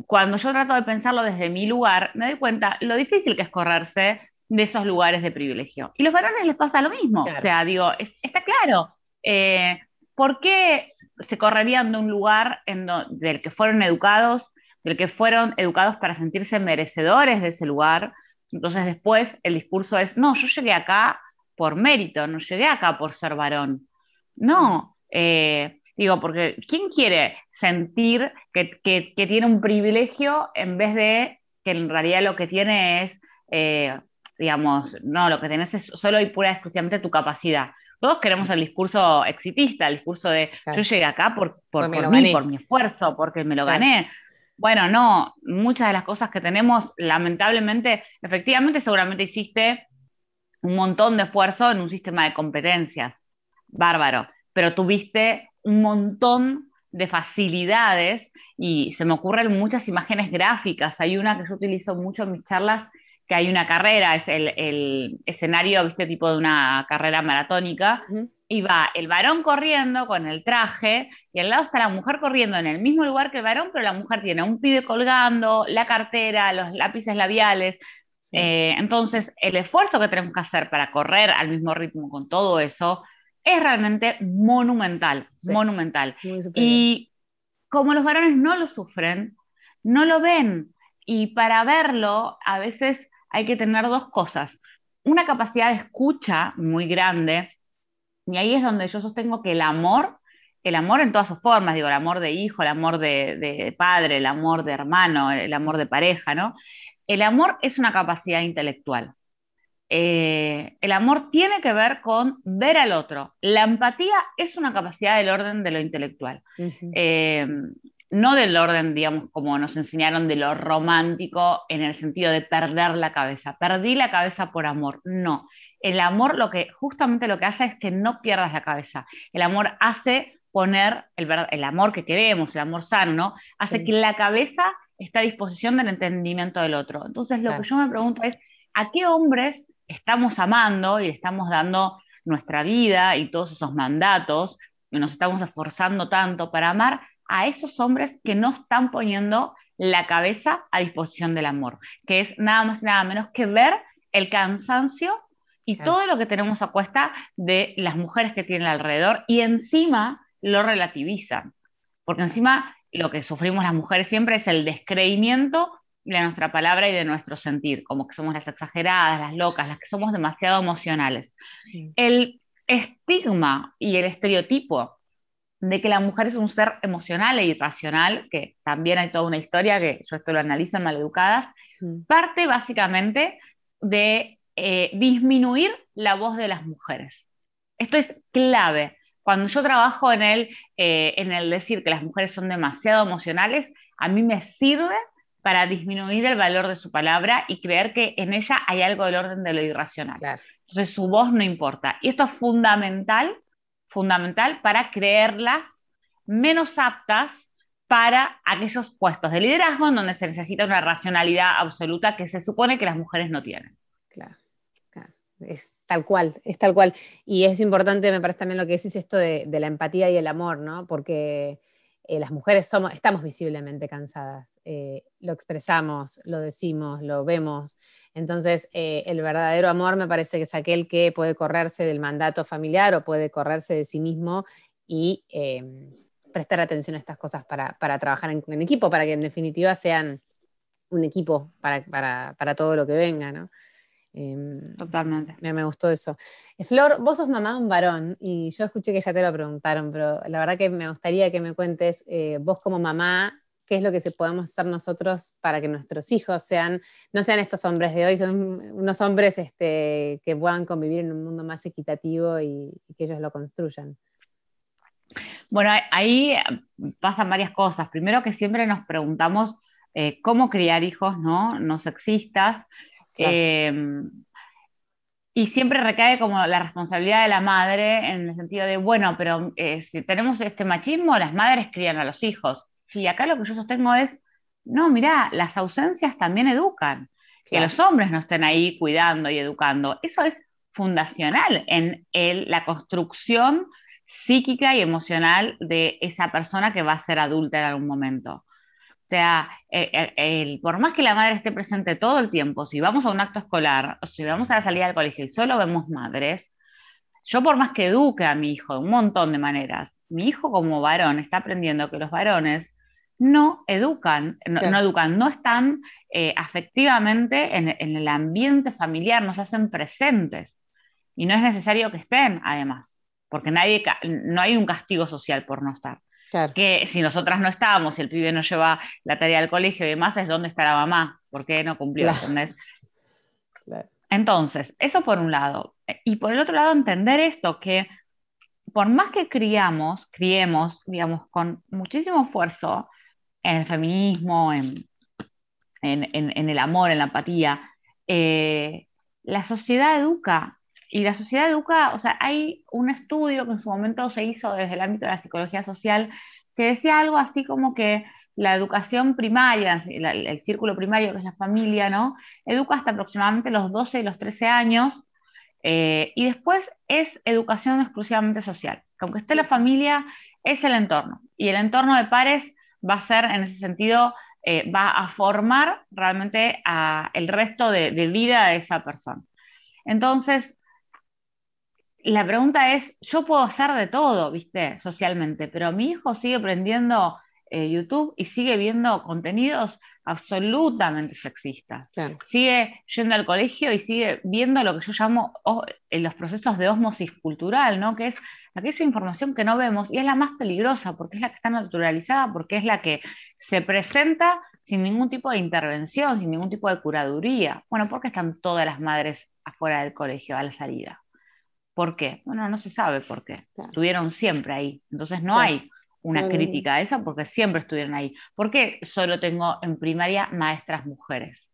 cuando yo trato de pensarlo desde mi lugar, me doy cuenta lo difícil que es correrse de esos lugares de privilegio. Y los varones les pasa lo mismo. O sea, digo, está claro. Eh, ¿Por qué se correrían de un lugar en del que fueron educados, del que fueron educados para sentirse merecedores de ese lugar. Entonces después el discurso es, no, yo llegué acá por mérito, no llegué acá por ser varón. No, eh, digo, porque ¿quién quiere sentir que, tiene un privilegio en vez de que en realidad lo que tiene es, eh, digamos, no, lo que tenés es solo y pura exclusivamente tu capacidad? Todos queremos el discurso exitista, el discurso de yo llegué acá por, por, mí, por mi esfuerzo, porque me lo gané. Bueno, no, muchas de las cosas que tenemos, lamentablemente, efectivamente, seguramente hiciste un montón de esfuerzo en un sistema de competencias, bárbaro, pero tuviste un montón de facilidades y se me ocurren muchas imágenes gráficas. Hay una que yo utilizo mucho en mis charlas que hay una carrera, es el, escenario, viste, tipo de una carrera maratónica, y va el varón corriendo con el traje, y al lado está la mujer corriendo en el mismo lugar que el varón, pero la mujer tiene un pibe colgando, la cartera, los lápices labiales. Eh, entonces, el esfuerzo que tenemos que hacer para correr al mismo ritmo con todo eso es realmente monumental, monumental. Y como los varones no lo sufren, no lo ven. Y para verlo, a veces hay que tener dos cosas. Una capacidad de escucha muy grande, y ahí es donde yo sostengo que el amor, el amor en todas sus formas, digo, el amor de hijo, el amor de, padre, el amor de hermano, el amor de pareja, ¿no? El amor es una capacidad intelectual. Eh, el amor tiene que ver con ver al otro. La empatía es una capacidad del orden de lo intelectual no del orden, digamos, como nos enseñaron de lo romántico en el sentido de perder la cabeza. Perdí la cabeza por amor. No. El amor lo que justamente lo que hace es que no pierdas la cabeza. El amor hace poner el, el amor que queremos, el amor sano, ¿no? Hace que la cabeza esté a disposición del entendimiento del otro. Entonces, lo que yo me pregunto es, ¿a qué hombres estamos amando y estamos dando nuestra vida y todos esos mandatos, y nos estamos esforzando tanto para amar a esos hombres que no están poniendo la cabeza a disposición del amor, que es nada más y nada menos que ver el cansancio y todo lo que tenemos a cuesta de las mujeres que tienen alrededor y encima lo relativizan, porque encima lo que sufrimos las mujeres siempre es el descreimiento de nuestra palabra y de nuestro sentir, como que somos las exageradas, las locas, las que somos demasiado emocionales. El estigma y el estereotipo de que la mujer es un ser emocional e irracional, que también hay toda una historia que yo esto lo analizo en Maleducadas, parte básicamente de eh, disminuir la voz de las mujeres. Esto es clave. Cuando yo trabajo en el, eh, en el decir que las mujeres son demasiado emocionales, a mí me sirve para disminuir el valor de su palabra y creer que en ella hay algo del orden de lo irracional. Entonces su voz no importa. Y esto es fundamental fundamental para creerlas menos aptas para aquellos puestos de liderazgo en donde se necesita una racionalidad absoluta que se supone que las mujeres no tienen. Claro, claro. Es tal cual, es tal cual. Y es importante, me parece también lo que decís, esto de, la empatía y el amor, ¿no? Porque eh, las mujeres somos, estamos visiblemente cansadas. Eh, lo expresamos, lo decimos, lo vemos. Entonces, eh, el verdadero amor me parece que es aquel que puede correrse del mandato familiar o puede correrse de sí mismo y em, prestar atención a estas cosas para, trabajar en, equipo, para que en definitiva sean un equipo para, todo lo que venga. Em, Totalmente. Me, gustó eso. Eh, Flor, vos sos mamá de un varón y yo escuché que ya te lo preguntaron, pero la verdad que me gustaría que me cuentes, eh, vos como mamá, qué es lo que se podemos hacer nosotros para que nuestros hijos sean, no sean estos hombres de hoy, son unos hombres este, que puedan convivir en un mundo más equitativo y, que ellos lo construyan. Bueno, ahí pasan varias cosas. Primero que siempre nos preguntamos eh, cómo criar hijos no, no sexistas. Em, y siempre recae como la responsabilidad de la madre en el sentido de, bueno, pero eh, si tenemos este machismo, las madres crían a los hijos. Y acá lo que yo sostengo es, no, mira, las ausencias también educan. Que los hombres no estén ahí cuidando y educando. Eso es fundacional en la construcción psíquica y emocional de esa persona que va a ser adulta en algún momento. O sea, eh, eh, por más que la madre esté presente todo el tiempo, si vamos a un acto escolar o si vamos a la salida del colegio y solo vemos madres, yo por más que eduque a mi hijo de un montón de maneras, mi hijo como varón está aprendiendo que los varones no educan, no, educan, no están eh, afectivamente en, el ambiente familiar, no se hacen presentes. Y no es necesario que estén, además, porque nadie, no hay un castigo social por no estar. Que si nosotras no estábamos, si el pibe no lleva la tarea al colegio y demás, es dónde está la mamá, porque no cumplió, Entonces, eso por un lado. Y por el otro lado, entender esto, que por más que criamos, criemos, digamos, con muchísimo esfuerzo, en el feminismo, en, el amor, en la empatía. Eh, la sociedad educa, y la sociedad educa, o sea, hay un estudio que en su momento se hizo desde el ámbito de la psicología social que decía algo así como que la educación primaria, el, círculo primario que es la familia, ¿no? Educa hasta aproximadamente los 12 y los 13 años, eh, y después es educación exclusivamente social. Que aunque esté la familia, es el entorno. Y el entorno de pares va a ser en ese sentido, eh, va a formar realmente el resto de, vida de esa persona. Entonces, la pregunta es, yo puedo hacer de todo, viste, socialmente, pero mi hijo sigue aprendiendo eh, YouTube y sigue viendo contenidos absolutamente sexistas. Sigue yendo al colegio y sigue viendo lo que yo llamo los procesos de osmosis cultural, ¿no? Que es aquella información que no vemos y es la más peligrosa porque es la que está naturalizada, porque es la que se presenta sin ningún tipo de intervención, sin ningún tipo de curaduría. Bueno, ¿por qué están todas las madres afuera del colegio a la salida? ¿Por qué? Bueno, no se sabe por qué. Estuvieron siempre ahí. Entonces no hay una crítica a esa porque siempre estuvieron ahí. ¿Por qué solo tengo en primaria maestras mujeres?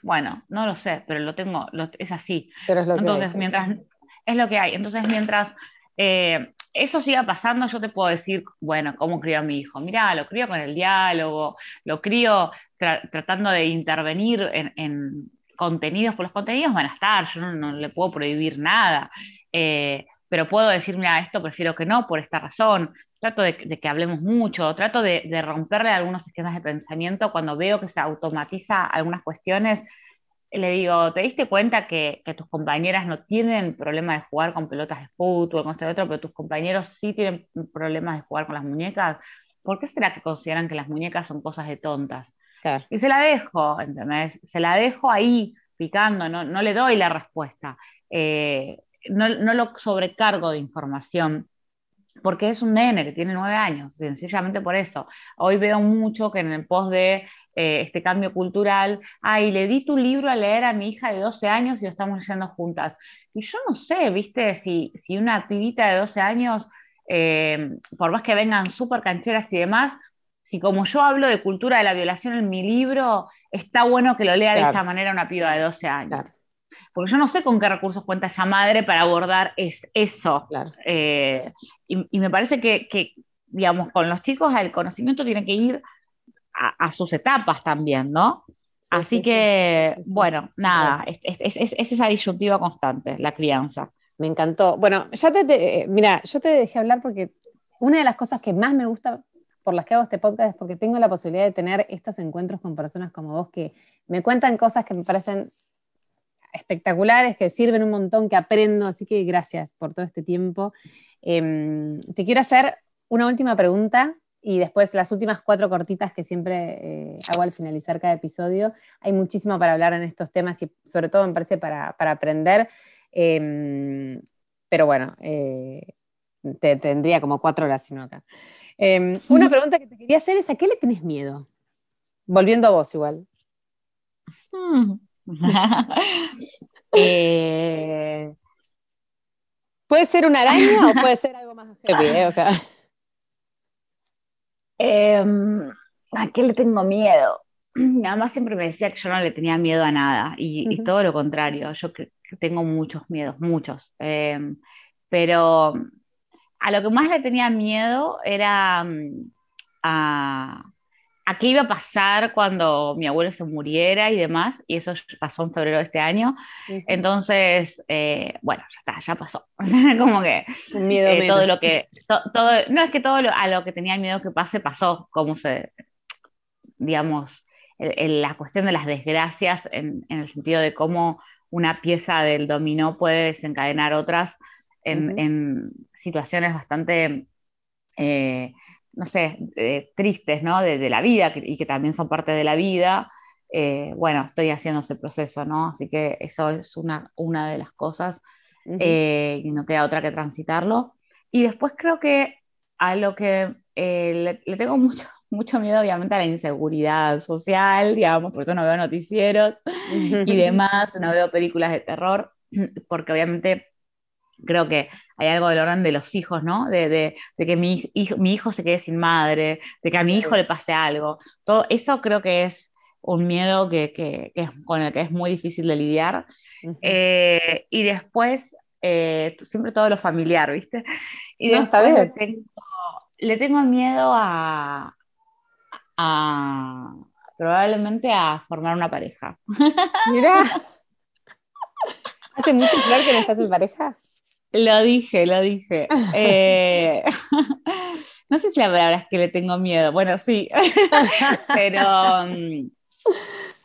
Bueno, no lo sé, pero lo tengo, es así. Entonces, mientras es lo que hay. Entonces, mientras eh, eso siga pasando, yo te puedo decir, bueno, ¿cómo crío a mi hijo? Mira, lo crío con el diálogo, lo crío tratando de intervenir en, contenidos, por los contenidos van a estar, yo no, le puedo prohibir nada, eh, pero puedo decir, mira, esto prefiero que no por esta razón, trato de, que hablemos mucho, trato de, de, romperle algunos esquemas de pensamiento cuando veo que se automatiza algunas cuestiones le digo, ¿te diste cuenta que, tus compañeras no tienen problema de jugar con pelotas de fútbol, con este otro, pero tus compañeros sí tienen problemas de jugar con las muñecas? ¿Por qué será que consideran que las muñecas son cosas de tontas? Y se la dejo, ¿entendés? Se la dejo ahí picando, no, no le doy la respuesta. Eh, no, no lo sobrecargo de información porque es un nene que tiene nueve años, sencillamente por eso. Hoy veo mucho que en el post de eh, este cambio cultural, ay, le di tu libro a leer a mi hija de 12 años y lo estamos leyendo juntas. Y yo no sé, viste, si, si una pibita de 12 años, eh, por más que vengan súper cancheras y demás, si como yo hablo de cultura de la violación en mi libro, está bueno que lo lea de esa manera una piba de 12 años porque yo no sé con qué recursos cuenta esa madre para abordar es, eso. Eh, y, me parece que, digamos, con los chicos el conocimiento tiene que ir a, sus etapas también, ¿no? Así que, bueno, nada, es, esa disyuntiva constante, la crianza. Me encantó. Bueno, ya te, mira, yo te dejé hablar porque una de las cosas que más me gusta por las que hago este podcast es porque tengo la posibilidad de tener estos encuentros con personas como vos que me cuentan cosas que me parecen espectaculares que sirven un montón, que aprendo, así que gracias por todo este tiempo. Em, te quiero hacer una última pregunta y después las últimas cuatro cortitas que siempre eh, hago al finalizar cada episodio. Hay muchísimo para hablar en estos temas y sobre todo me parece para, aprender. Em, pero bueno, eh, te, tendría como cuatro horas sino acá. Em, una pregunta que te quería hacer es, ¿a qué le tenés miedo? Volviendo a vos igual. Eh, puede ser una araña o puede ser algo más heavy, o sea... Em, ¿A qué le tengo miedo? Mi mamá siempre me decía que yo no le tenía miedo a nada y, todo lo contrario, yo que, tengo muchos miedos, muchos. Em, pero a lo que más le tenía miedo era mm, a, a, qué iba a pasar cuando mi abuelo se muriera y demás, y eso pasó en febrero de este año. Entonces, eh, bueno, ya está, ya pasó. Como que miedo eh, todo lo que, todo, no es que todo a lo que tenía miedo que pase pasó, como se, digamos, la cuestión de las desgracias en, el sentido de cómo una pieza del dominó puede desencadenar otras en, situaciones bastante eh, no sé, eh, tristes, ¿no? De, la vida y que también son parte de la vida, eh, bueno, estoy haciendo ese proceso, ¿no? Así que eso es una, una de las cosas eh, y no queda otra que transitarlo. Y después creo que a lo que le, tengo mucho, mucho miedo, obviamente, a la inseguridad social, digamos, por eso no veo noticieros y demás, no veo películas de terror, porque obviamente creo que hay algo del orden de los hijos, ¿no? De, que mi hijo, mi hijo, se quede sin madre, de que a mi hijo le pase algo. Todo eso creo que es un miedo que, con el que es muy difícil de lidiar. Eh, y después, eh, siempre todo lo familiar, ¿viste? Y no, está Le, tengo, le tengo miedo a, a probablemente a formar una pareja. Mira. ¿Hace mucho Flor que no estás en pareja? Lo dije, lo dije. Eh, no sé si la palabra es que le tengo miedo. Bueno, sí. Pero mm,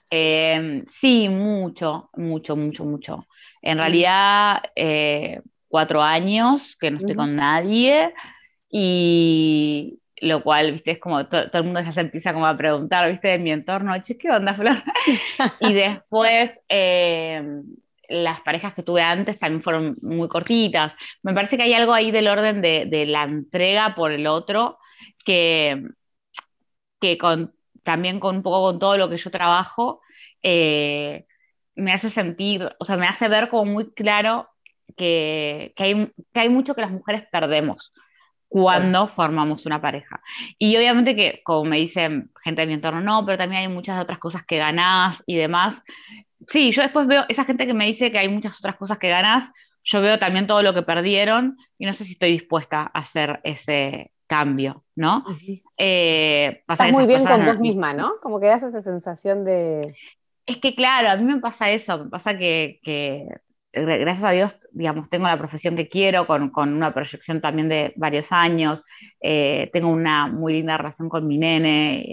em, sí, mucho, mucho, mucho, mucho. En realidad, eh, cuatro años que no estoy con nadie y lo cual, viste, es como todo el mundo ya se empieza como a preguntar, viste, en mi entorno, che, ¿qué onda, Flor? y después... Las parejas que tuve antes también fueron muy cortitas. Me parece que hay algo ahí del orden de, la entrega por el otro que, que con, también con un poco con todo lo que yo trabajo, eh, me hace sentir, o sea, me hace ver como muy claro que, hay, que hay mucho que las mujeres perdemos cuando formamos una pareja. Y obviamente que, como me dicen gente de mi entorno, no, pero también hay muchas otras cosas que ganás y demás, sí, yo después veo esa gente que me dice que hay muchas otras cosas que ganas, yo veo también todo lo que perdieron y no sé si estoy dispuesta a hacer ese cambio, ¿no? Eh, Estás muy bien con vos misma, ¿no? Como que das esa sensación de... Es que claro, a mí me pasa eso, me pasa que, gracias a Dios, digamos, tengo la profesión que quiero, con, una proyección también de varios años, eh, tengo una muy linda relación con mi nene,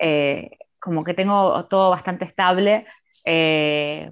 eh, como que tengo todo bastante estable, eh,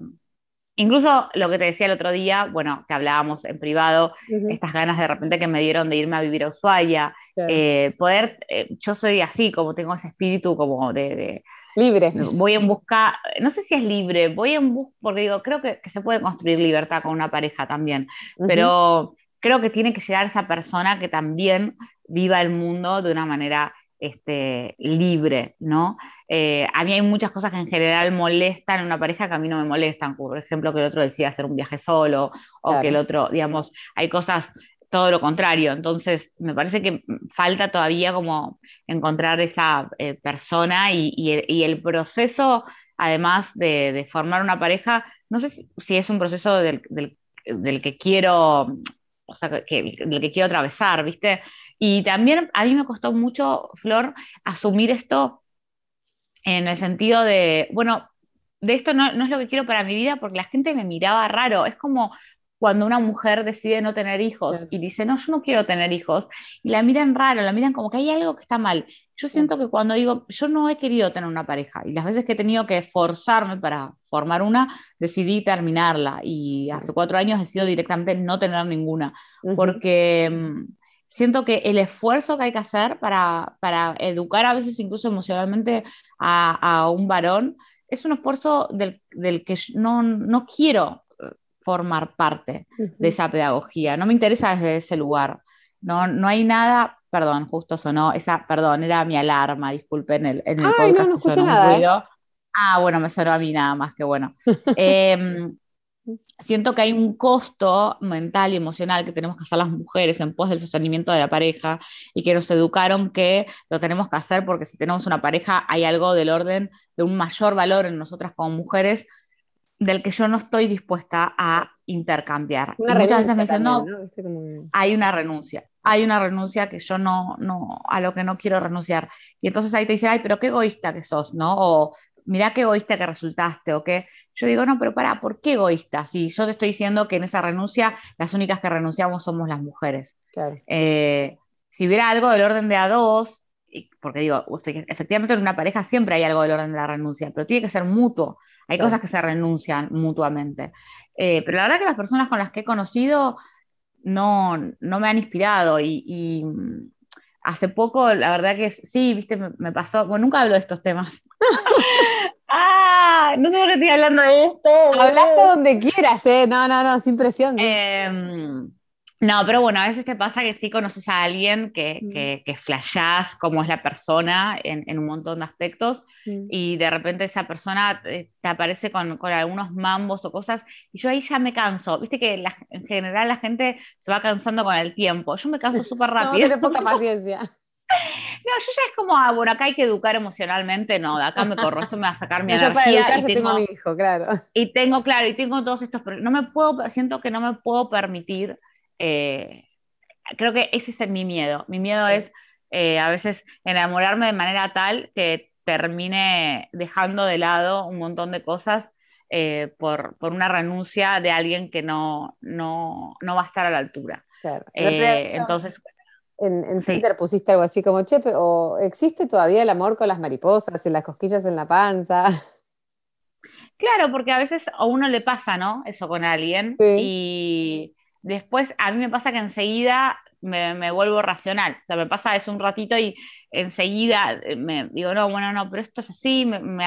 incluso lo que te decía el otro día, bueno, que hablábamos en privado, estas ganas de repente que me dieron de irme a vivir a Ushuaia, eh, poder, eh, yo soy así, como tengo ese espíritu como de, libre. Voy en busca, no sé si es libre, voy en busca, porque digo, creo que, se puede construir libertad con una pareja también, pero creo que tiene que llegar esa persona que también viva el mundo de una manera este, libre, ¿no? Eh, a mí hay muchas cosas que en general molestan en una pareja que a mí no me molestan, por ejemplo, que el otro decida hacer un viaje solo, o que el otro, digamos, hay cosas todo lo contrario. Entonces, me parece que falta todavía como encontrar esa eh, persona y, el, proceso, además de, formar una pareja, no sé si, es un proceso del, que quiero, o sea, que, del que quiero atravesar, ¿viste? Y también a mí me costó mucho, Flor, asumir esto en el sentido de, bueno, de esto no, es lo que quiero para mi vida porque la gente me miraba raro. Es como cuando una mujer decide no tener hijos y dice, no, yo no quiero tener hijos, y la miran raro, la miran como que hay algo que está mal. Yo siento que cuando digo, yo no he querido tener una pareja, y las veces que he tenido que esforzarme para formar una, decidí terminarla, y hace cuatro años decido directamente no tener ninguna, porque mm, siento que el esfuerzo que hay que hacer para, educar a veces incluso emocionalmente a, un varón es un esfuerzo del, que no, no, quiero formar parte de esa pedagogía, no me interesa desde ese lugar. No, no hay nada, perdón, justo sonó, esa, perdón, era mi alarma, disculpen, en el, en el podcast no, escuché nada, ¿eh? Ah, bueno, me sonó a mí nada más que bueno. Em, siento que hay un costo mental y emocional que tenemos que hacer las mujeres en pos del sostenimiento de la pareja y que nos educaron que lo tenemos que hacer porque si tenemos una pareja hay algo del orden de un mayor valor en nosotras como mujeres del que yo no estoy dispuesta a intercambiar. muchas veces me dicen, no, hay una renuncia, hay una renuncia que yo no, no, a lo que no quiero renunciar. Y entonces ahí te dicen, ay, pero qué egoísta que sos, ¿no? O mirá qué egoísta que resultaste, o qué yo digo, no, pero para, ¿por qué egoísta? Si yo te estoy diciendo que en esa renuncia las únicas que renunciamos somos las mujeres. Eh, si hubiera algo del orden de a dos, porque digo, efectivamente en una pareja siempre hay algo del orden de la renuncia, pero tiene que ser mutuo. Hay cosas que se renuncian mutuamente. Eh, pero la verdad que las personas con las que he conocido no, no me han inspirado y, mm, hace poco, la verdad que sí, viste, me, me pasó, bueno, nunca hablo de estos temas. Ah, no sé por qué estoy hablando de esto. Hablaste donde quieras, ¿eh? No, no, no, sin presión. Em, no, pero bueno, a veces te pasa que sí conoces a alguien que, mm. que, que flashás cómo es la persona en, en un montón de aspectos mm. y de repente esa persona te, aparece con, con, algunos mambos o cosas y yo ahí ya me canso. Viste que en general la gente se va cansando con el tiempo. Yo me canso súper rápido. No, poca paciencia. No, yo ya es como, ah, bueno, acá hay que educar emocionalmente, no, de acá me corro, esto me va a sacar mi energía. y tengo, mi hijo, claro. Y tengo, claro, y tengo todos estos, no me puedo, siento que no me puedo permitir, eh, creo que ese es mi miedo. Mi miedo es eh, a veces enamorarme de manera tal que termine dejando de lado un montón de cosas eh, por, por, una renuncia de alguien que no, no, no, va a estar a la altura. Claro. entonces, en, Twitter pusiste algo así como, che, o ¿existe todavía el amor con las mariposas y las cosquillas en la panza? Claro, porque a veces a uno le pasa, ¿no? Eso con alguien. Y después a mí me pasa que enseguida me, vuelvo racional. O sea, me pasa eso un ratito y enseguida eh, me digo, no, bueno, no, pero esto es así, me,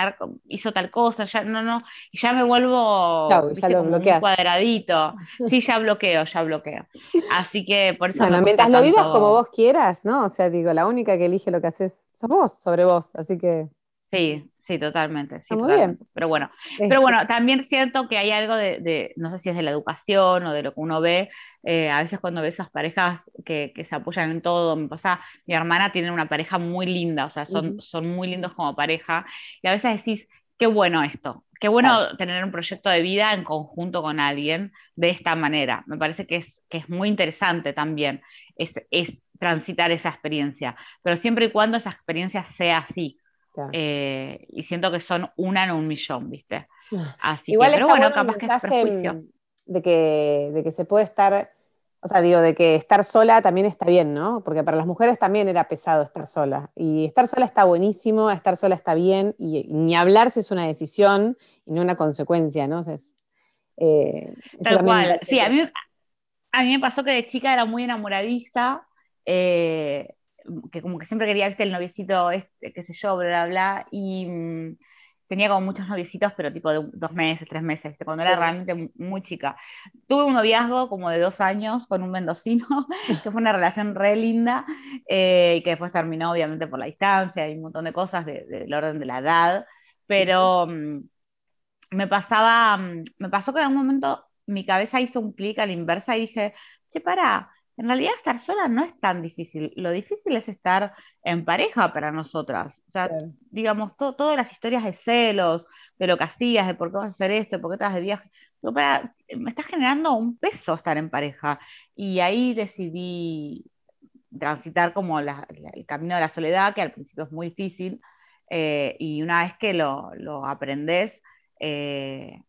hizo tal cosa, ya no, no, y ya me vuelvo como un cuadradito. Sí, ya bloqueo, ya bloqueo. Así que por eso. Bueno, mientras lo vivas como vos quieras, ¿no? O sea, digo, la única que elige lo que haces sos vos, sobre vos, así que. Sí, Sí, totalmente. Sí, muy bien. Pero bueno, pero este bueno, también siento que hay algo de, no sé si es de la educación o de lo que uno ve, eh, a veces cuando ves esas parejas que, se apoyan en todo, me pasa, mi hermana tiene una pareja muy linda, o sea, son, son muy lindos como pareja, y a veces decís, qué bueno esto, qué bueno tener un proyecto de vida en conjunto con alguien de esta manera. Me parece que es, que es muy interesante también, es, es transitar esa experiencia, pero siempre y cuando esa experiencia sea así eh, y siento que son una en un millón, ¿viste? Así Igual que, pero bueno, capaz que es prejuicio. De que, de que se puede estar, o sea, digo, de que estar sola también está bien, ¿no? Porque para las mujeres también era pesado estar sola. Y estar sola está buenísimo, estar sola está bien, y, ni hablarse es una decisión y no una consecuencia, ¿no? Eh, Tal cual. Sí, a mí, a mí me pasó que de chica era muy enamoradiza. Eh, que como que siempre quería, viste, el noviecito, este, qué sé yo, bla, bla, bla, y mm, tenía como muchos noviecitos, pero tipo de dos meses, tres meses, cuando era realmente muy chica. Tuve un noviazgo como de dos años con un mendocino, que fue una relación re linda, eh, y que después terminó obviamente por la distancia y un montón de cosas del orden de la edad, pero mm, me pasaba, mm, me pasó que en un momento mi cabeza hizo un clic a la inversa y dije, che, para, en realidad estar sola no es tan difícil. Lo difícil es estar en pareja para nosotras. O sea, digamos, todas las historias de celos, de lo que hacías, de por qué vas a hacer esto, de por qué estás de viaje. me está generando un peso estar en pareja. Y ahí decidí transitar como el camino de la soledad, que al principio es muy difícil. Eh, y una vez que lo, lo aprendes, eh,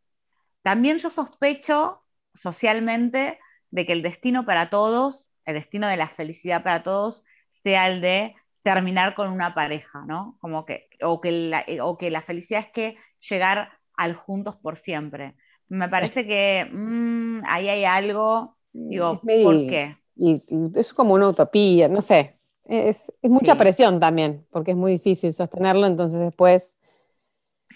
también yo sospecho socialmente de que el destino para todos, el destino de la felicidad para todos, sea el de terminar con una pareja, ¿no? Como que, o que la, o que la felicidad es que llegar al juntos por siempre. Me parece que mm, ahí hay algo, digo, ¿por qué? y, es como una utopía, no sé, es, mucha presión también, porque es muy difícil sostenerlo, entonces después...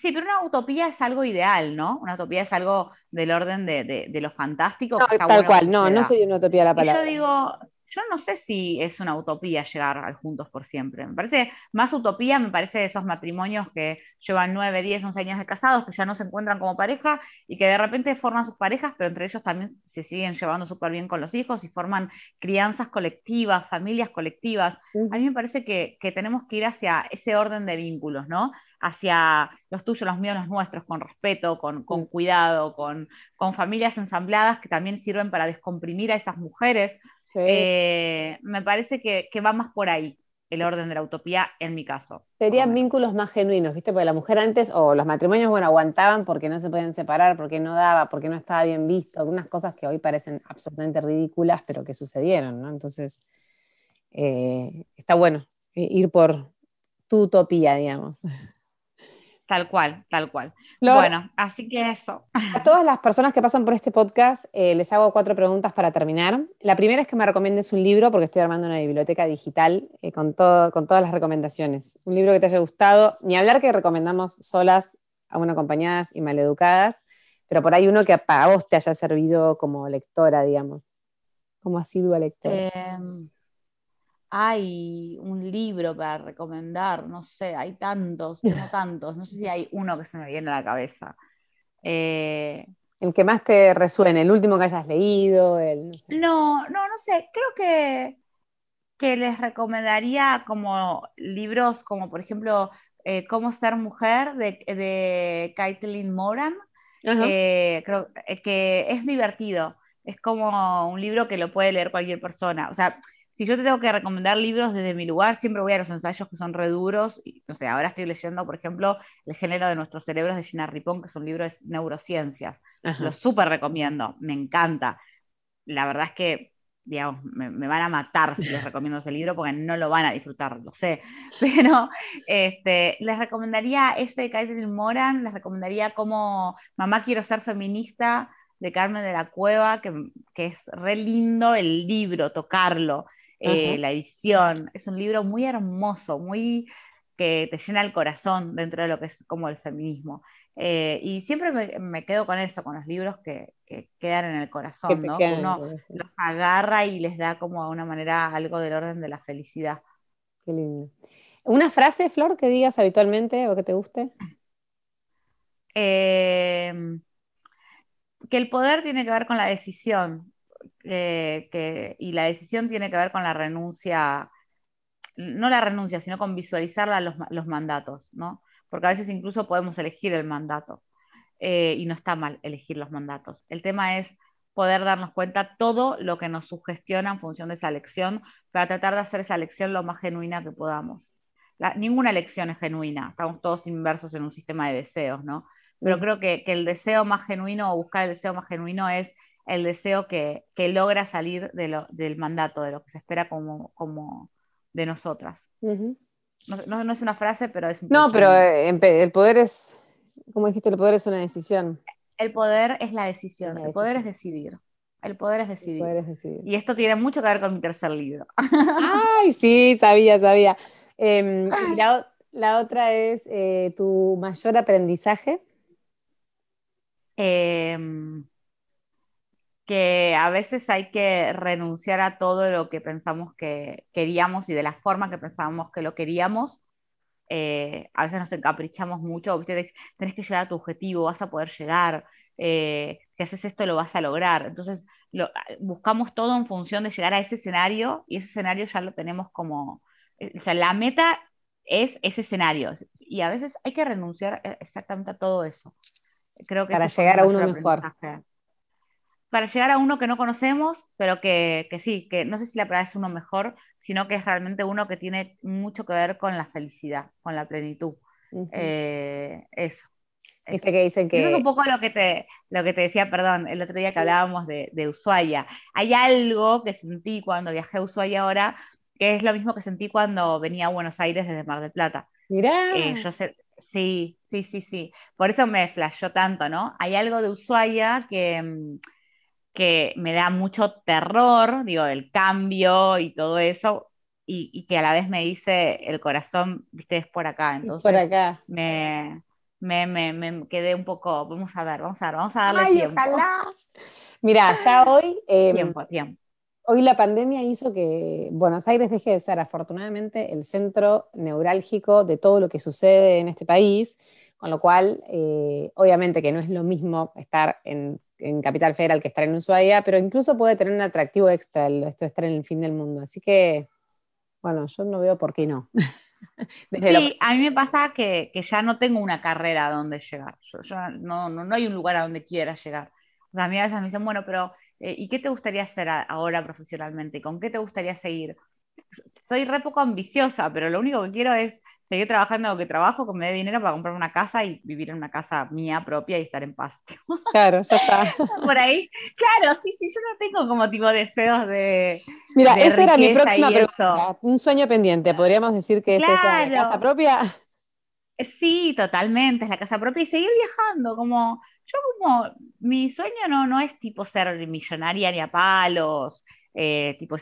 Sí, pero una utopía es algo ideal, ¿no? Una utopía es algo del orden de, lo fantástico. tal cual, no, no sería una utopía la palabra. yo digo, yo no sé si es una utopía llegar al juntos por siempre. Me parece más utopía, me parece esos matrimonios que llevan 9, 10, 11 años de casados, que ya no se encuentran como pareja y que de repente forman sus parejas, pero entre ellos también se siguen llevando súper bien con los hijos y forman crianzas colectivas, familias colectivas. A mí me parece que, tenemos que ir hacia ese orden de vínculos, ¿no? Hacia los tuyos, los míos, los nuestros, con respeto, con, cuidado, con, con familias ensambladas que también sirven para descomprimir a esas mujeres eh, me parece que, va más por ahí el orden de la utopía en mi caso. Serían vínculos más genuinos, ¿viste? Porque la mujer antes, o los matrimonios, bueno, aguantaban porque no se podían separar, porque no daba, porque no estaba bien visto, algunas cosas que hoy parecen absolutamente ridículas, pero que sucedieron, ¿no? Entonces, eh, está bueno ir por tu utopía, digamos. Tal cual, tal cual. bueno, así que eso. A todas las personas que pasan por este podcast eh, les hago cuatro preguntas para terminar. La primera es que me recomiendes un libro, porque estoy armando una biblioteca digital eh, con, todo, con todas las recomendaciones. Un libro que te haya gustado, ni hablar que recomendamos solas, aún acompañadas y maleducadas, pero por ahí uno que para vos te haya servido como lectora, digamos, como asidua lectora. Eh hay un libro para recomendar, no sé, hay tantos, no tantos, no sé si hay uno que se me viene a la cabeza. Eh, el que más te resuene, el último que hayas leído. no, no, no, sé, creo que, que les recomendaría como libros como por ejemplo eh, Cómo ser mujer de, de Caitlin Moran, eh, creo que es divertido, es como un libro que lo puede leer cualquier persona, o sea, si yo te tengo que recomendar libros desde mi lugar, siempre voy a los ensayos que son reduros. Y, no sé, ahora estoy leyendo, por ejemplo, El género de nuestros cerebros de Gina Ripon, que es un libro de neurociencias. Lo súper recomiendo, me encanta. La verdad es que, digamos, me, van a matar si les recomiendo ese libro porque no lo van a disfrutar, lo sé. Pero este, les recomendaría este de Kaiser Moran, les recomendaría como Mamá quiero ser feminista de Carmen de la Cueva, que, que es re lindo el libro, tocarlo eh, la edición. Es un libro muy hermoso, muy que te llena el corazón dentro de lo que es como el feminismo. Eh, y siempre me, quedo con eso, con los libros que, quedan en el corazón, ¿no? uno los agarra y les da como de una manera algo del orden de la felicidad. Qué lindo. ¿Una frase, Flor, que digas habitualmente o que te guste? Em, que el poder tiene que ver con la decisión. Eh, que, y la decisión tiene que ver con la renuncia, no la renuncia, sino con visualizar los, los mandatos, ¿no? Porque a veces incluso podemos elegir el mandato eh, y no está mal elegir los mandatos. El tema es poder darnos cuenta todo lo que nos sugestiona en función de esa elección para tratar de hacer esa elección lo más genuina que podamos. ninguna elección es genuina, estamos todos inversos en un sistema de deseos, ¿no? Pero creo que, que el deseo más genuino o buscar el deseo más genuino es el deseo que, logra salir del mandato, de lo que se espera como, como de nosotras. no, es una frase, pero es... No, pero eh, el poder es, como dijiste, el poder es una decisión. El poder es la decisión, el poder es decidir. El poder es decidir. Y esto tiene mucho que ver con mi tercer libro. Ay, sí, sabía, sabía. Em, la, otra es eh, tu mayor aprendizaje. Eh, que a veces hay que renunciar a todo lo que pensamos que queríamos y de la forma que pensábamos que lo queríamos. Eh, a veces nos encaprichamos mucho, ¿viste? tenés que llegar a tu objetivo, vas a poder llegar, eh, si haces esto lo vas a lograr. Entonces buscamos todo en función de llegar a ese escenario y ese escenario ya lo tenemos como, eh, o sea, la meta es ese escenario y a veces hay que renunciar exactamente a todo eso. Creo que para llegar a uno mejor para llegar a uno que no conocemos, pero que, sí, que no sé si la palabra es uno mejor, sino que es realmente uno que tiene mucho que ver con la felicidad, con la plenitud. Eh, eso. que dicen que... Eso es un poco lo que te, lo que te decía, perdón, el otro día que hablábamos de, de Ushuaia. Hay algo que sentí cuando viajé a Ushuaia ahora, que es lo mismo que sentí cuando venía a Buenos Aires desde Mar del Plata. Mirá. Eh, yo sé, sí, sí, sí, sí. Por eso me flashó tanto, ¿no? Hay algo de Ushuaia que mm, que me da mucho terror, digo, el cambio y todo eso, y, que a la vez me dice el corazón, viste, es por acá. Entonces, por acá. Me, me, me, quedé un poco, vamos a ver, vamos a ver, vamos a darle tiempo. Mira, ya hoy... Em, tiempo, tiempo. Hoy la pandemia hizo que Buenos Aires deje de ser, afortunadamente, el centro neurálgico de todo lo que sucede en este país, con lo cual, eh, obviamente que no es lo mismo estar en, Capital Federal que estar en Ushuaia, pero incluso puede tener un atractivo extra esto de estar en el fin del mundo. Así que, bueno, yo no veo por qué no. sí, a mí me pasa que, ya no tengo una carrera a donde llegar. no, no, no, hay un lugar a donde quiera llegar. O sea, a mí a veces me dicen, bueno, pero eh, ¿y qué te gustaría hacer ahora profesionalmente? ¿Con qué te gustaría seguir? Soy re poco ambiciosa, pero lo único que quiero es seguir trabajando lo que trabajo, que me dé dinero para comprar una casa y vivir en una casa mía propia y estar en paz. Claro, ya está. Por ahí, claro, sí, sí, yo no tengo como tipo deseos de. Mira, esa era mi próxima pregunta. Un sueño pendiente, podríamos decir que es esa casa propia. Sí, totalmente, es la casa propia y seguir viajando, como yo como, mi sueño no, no es tipo ser millonaria ni a palos, eh, tipo,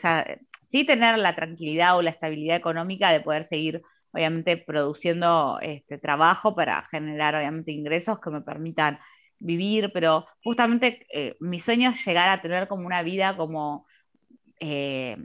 sí tener la tranquilidad o la estabilidad económica de poder seguir, obviamente, produciendo este, trabajo para generar, obviamente, ingresos que me permitan vivir, pero justamente eh, mi sueño es llegar a tener como una vida como, eh,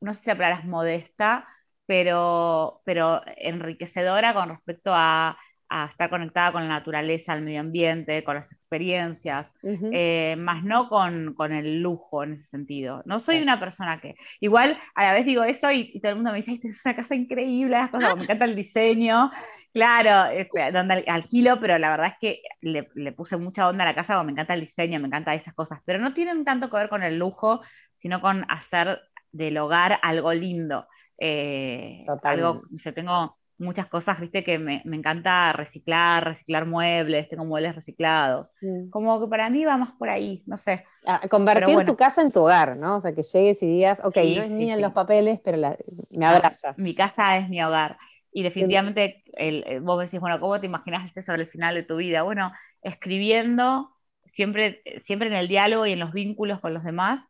no sé si la palabra es modesta, pero, pero enriquecedora con respecto a a estar conectada con la naturaleza, al medio ambiente, con las experiencias, eh, más no con, el lujo en ese sentido. No soy una persona que, igual a la vez digo eso y, todo el mundo me dice, esta es una casa increíble, las cosas, me encanta el diseño, claro, donde alquilo, pero la verdad es que le, puse mucha onda a la casa, me encanta el diseño, me encanta esas cosas, pero no tienen tanto que ver con el lujo, sino con hacer del hogar algo lindo. Eh, algo, o tengo muchas cosas, viste, que me, encanta reciclar, reciclar muebles, tengo muebles reciclados. Como que para mí va más por ahí, no sé. convertir tu casa en tu hogar, ¿no? O sea, que llegues y digas, ok, no es mía en los papeles, pero me abraza. mi casa es mi hogar. Y definitivamente, el, vos me decís, bueno, ¿cómo te imaginas este sobre el final de tu vida? Bueno, escribiendo, siempre, siempre en el diálogo y en los vínculos con los demás,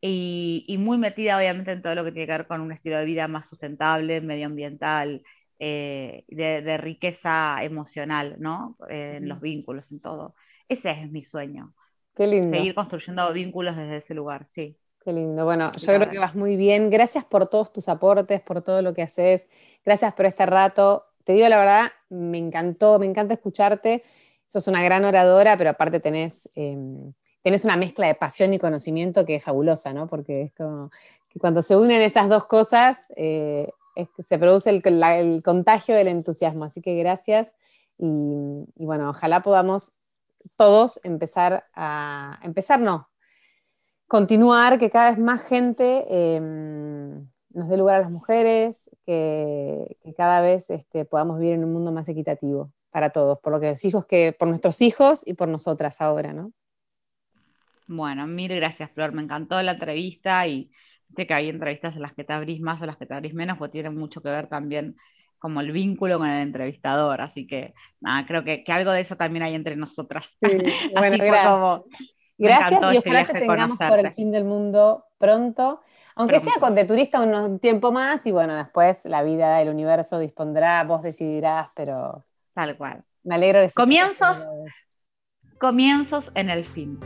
y, y, muy metida obviamente en todo lo que tiene que ver con un estilo de vida más sustentable, medioambiental, eh, de, riqueza emocional, ¿no? en los vínculos, en todo. Ese es mi sueño. Qué lindo. Seguir construyendo vínculos desde ese lugar, sí. Qué lindo. Bueno, yo creo que vas muy bien. Gracias por todos tus aportes, por todo lo que haces. Gracias por este rato. Te digo la verdad, me encantó, me encanta escucharte. Sos una gran oradora, pero aparte tenés, tenés una mezcla de pasión y conocimiento que es fabulosa, ¿no? Porque es como que cuando se unen esas dos cosas, eh, se produce el, contagio del entusiasmo. Así que gracias y, bueno, ojalá podamos todos empezar a, empezar no, continuar, que cada vez más gente em, nos dé lugar a las mujeres, que, cada vez este, podamos vivir en un mundo más equitativo para todos, por lo que los hijos que, por nuestros hijos y por nosotras ahora, ¿no? Bueno, mil gracias, Flor. Me encantó la entrevista y que hay entrevistas en las que te abrís más o las que te abrís menos, pues tiene mucho que ver también como el vínculo con el entrevistador. Así que nada, creo que, algo de eso también hay entre nosotras. bueno, gracias. gracias y este ojalá te tengamos por el fin del mundo pronto. Aunque sea con de turista un tiempo más y bueno, después la vida, el universo dispondrá, vos decidirás, pero... Tal cual. Me alegro de Comienzos, comienzos en el fin.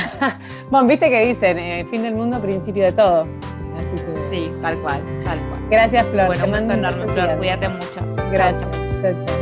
bueno, viste que dicen, eh, fin del mundo, principio de todo. Así que... Sí, tal cual, tal cual. Gracias, Flor. Bueno, un enorme, Flor. Cuídate mucho. Gracias. chao. chao.